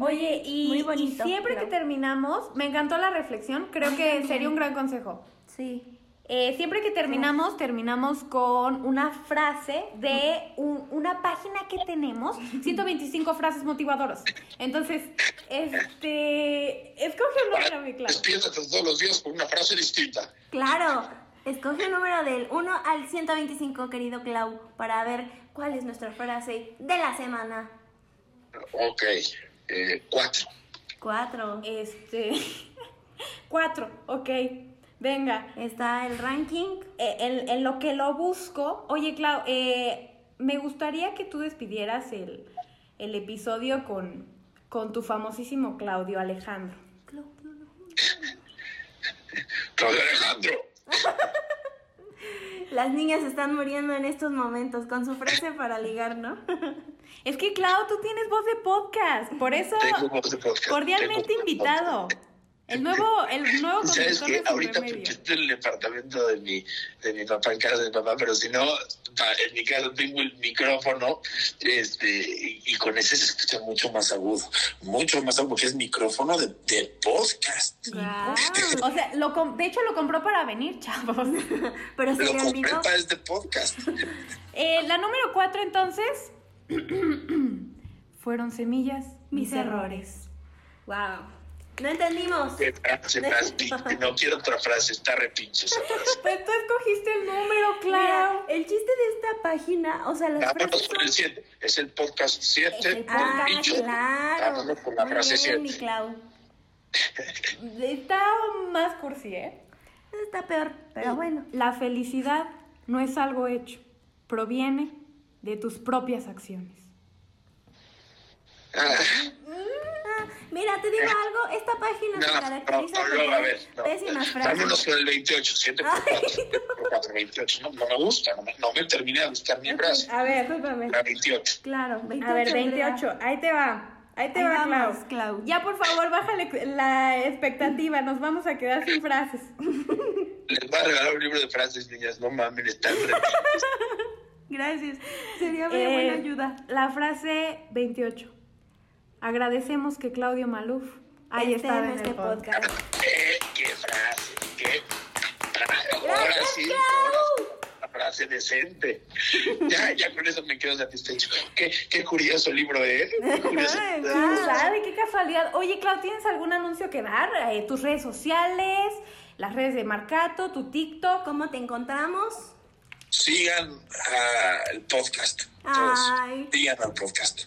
Oye, y, Muy bonito, y siempre que terminamos, me encantó la reflexión, creo que sería un gran consejo. Sí. Eh, siempre que terminamos, terminamos con una frase de un, una página que tenemos, 125 frases motivadoras. Entonces, este, escoge un número, mi claro. Despiértate todos los días con una frase distinta. Claro, escoge un número del 1 al 125, querido Clau, para ver cuál es nuestra frase de la semana. Ok, eh, cuatro. Cuatro. Este, cuatro, ok. Venga. Está el ranking. Eh, en, en, lo que lo busco. Oye, Clau, eh, me gustaría que tú despidieras el, el episodio con, con tu famosísimo Claudio Alejandro. Claudio Alejandro. Las niñas están muriendo en estos momentos con su frase para ligar, ¿no? es que, Clau, tú tienes voz de podcast. Por eso, voz de podcast. cordialmente invitado. El nuevo, el nuevo ¿Sabes qué? Ahorita porque estoy en el departamento de mi, de mi papá, en casa de mi papá, pero si no, en mi casa tengo el micrófono este y, con ese se escucha mucho más agudo. Mucho más agudo, porque es micrófono de, de podcast. Guau. O sea, lo com- de hecho lo compró para venir, chavos. Pero se Lo le compré olvidó. para este podcast. Eh, la número cuatro, entonces, fueron semillas, mis, Mis errores. Wow. No entendimos. Qué frase más pin- No quiero otra frase, está repinche esa frase. Pues tú escogiste el número, Mira, claro. el chiste de esta página, o sea, las Vámonos frases con el son... 7. Es el podcast 7. Es el Ah, dicho. claro. Vámonos con la Muy frase bien, mi 7. Clau. Está más cursi, ¿eh? Está peor, pero bueno. La felicidad no es algo hecho, proviene de tus propias acciones. Ah, Ah, mira, te digo algo, esta página se no, no, caracteriza no, por no, a tener ver. No. pésimas frases. Vámonos con el 28. 7 por 4, 28. No, no me gusta, no me, no me termina de gustar mi frase. A ver, Discúlpame. La 28. Claro, 28. a ver, Andrea. 28, ahí te va. Ahí te Ahí va, vamos, Clau. Clau. Ya, por favor, bájale la expectativa, nos vamos a quedar sin frases. Les voy a regalar un libro de frases, niñas. No mames, están Gracias. Sería muy Eh, buena ayuda. La frase 28. Agradecemos que Claudio Maluf haya Esté estado en en este el podcast. podcast. Eh, ¡Qué frase! ¡Qué Ahora sí, una frase decente. Ya, ya con eso me quedo satisfecho. Qué, qué curioso libro, ¿eh? Qué curioso. Ay, ¿Quién guau. sabe? ¡Qué casualidad! Oye, Clau, ¿tienes algún anuncio que dar? Eh, tus redes sociales, las redes de Marcato, tu TikTok. ¿Cómo te encontramos? Sigan el podcast. Todos. Ay. Sigan al podcast.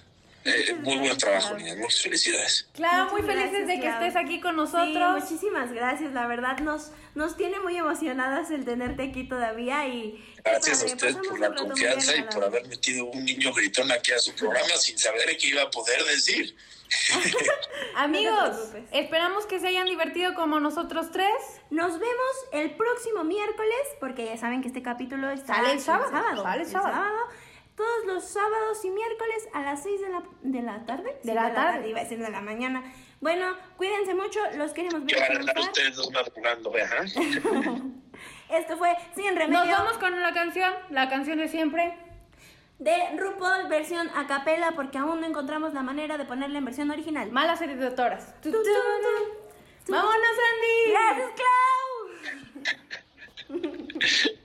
Eh, muy buen trabajo, niñas. Muchas felicidades. Clau, muy felices gracias, de que Clau. estés aquí con Sí, nosotros. muchísimas gracias. La verdad nos, nos tiene muy emocionadas el tenerte aquí todavía y Gracias a padre, pasamos por la confianza y por haber metido un niño gritón aquí a su programa sin saber qué iba a poder decir. Amigos, No esperamos que se hayan divertido como nosotros tres. Nos vemos el próximo miércoles, porque ya saben que este capítulo está Sale el sábado, sale el el sábado. Todos los sábados y miércoles a las 6 de la, de la tarde. De Sí, la tarde. Iba a decir de la mañana. Bueno, cuídense mucho, los queremos Que ver. ustedes ¿verdad? Esto fue Sin Remedio Nos vamos con la canción, la canción de siempre. de RuPaul versión a capela, porque aún no encontramos la manera de ponerla en versión original. Malas editoras. Tu, tu, tu. ¡Vámonos, Andy! Gracias, Clau.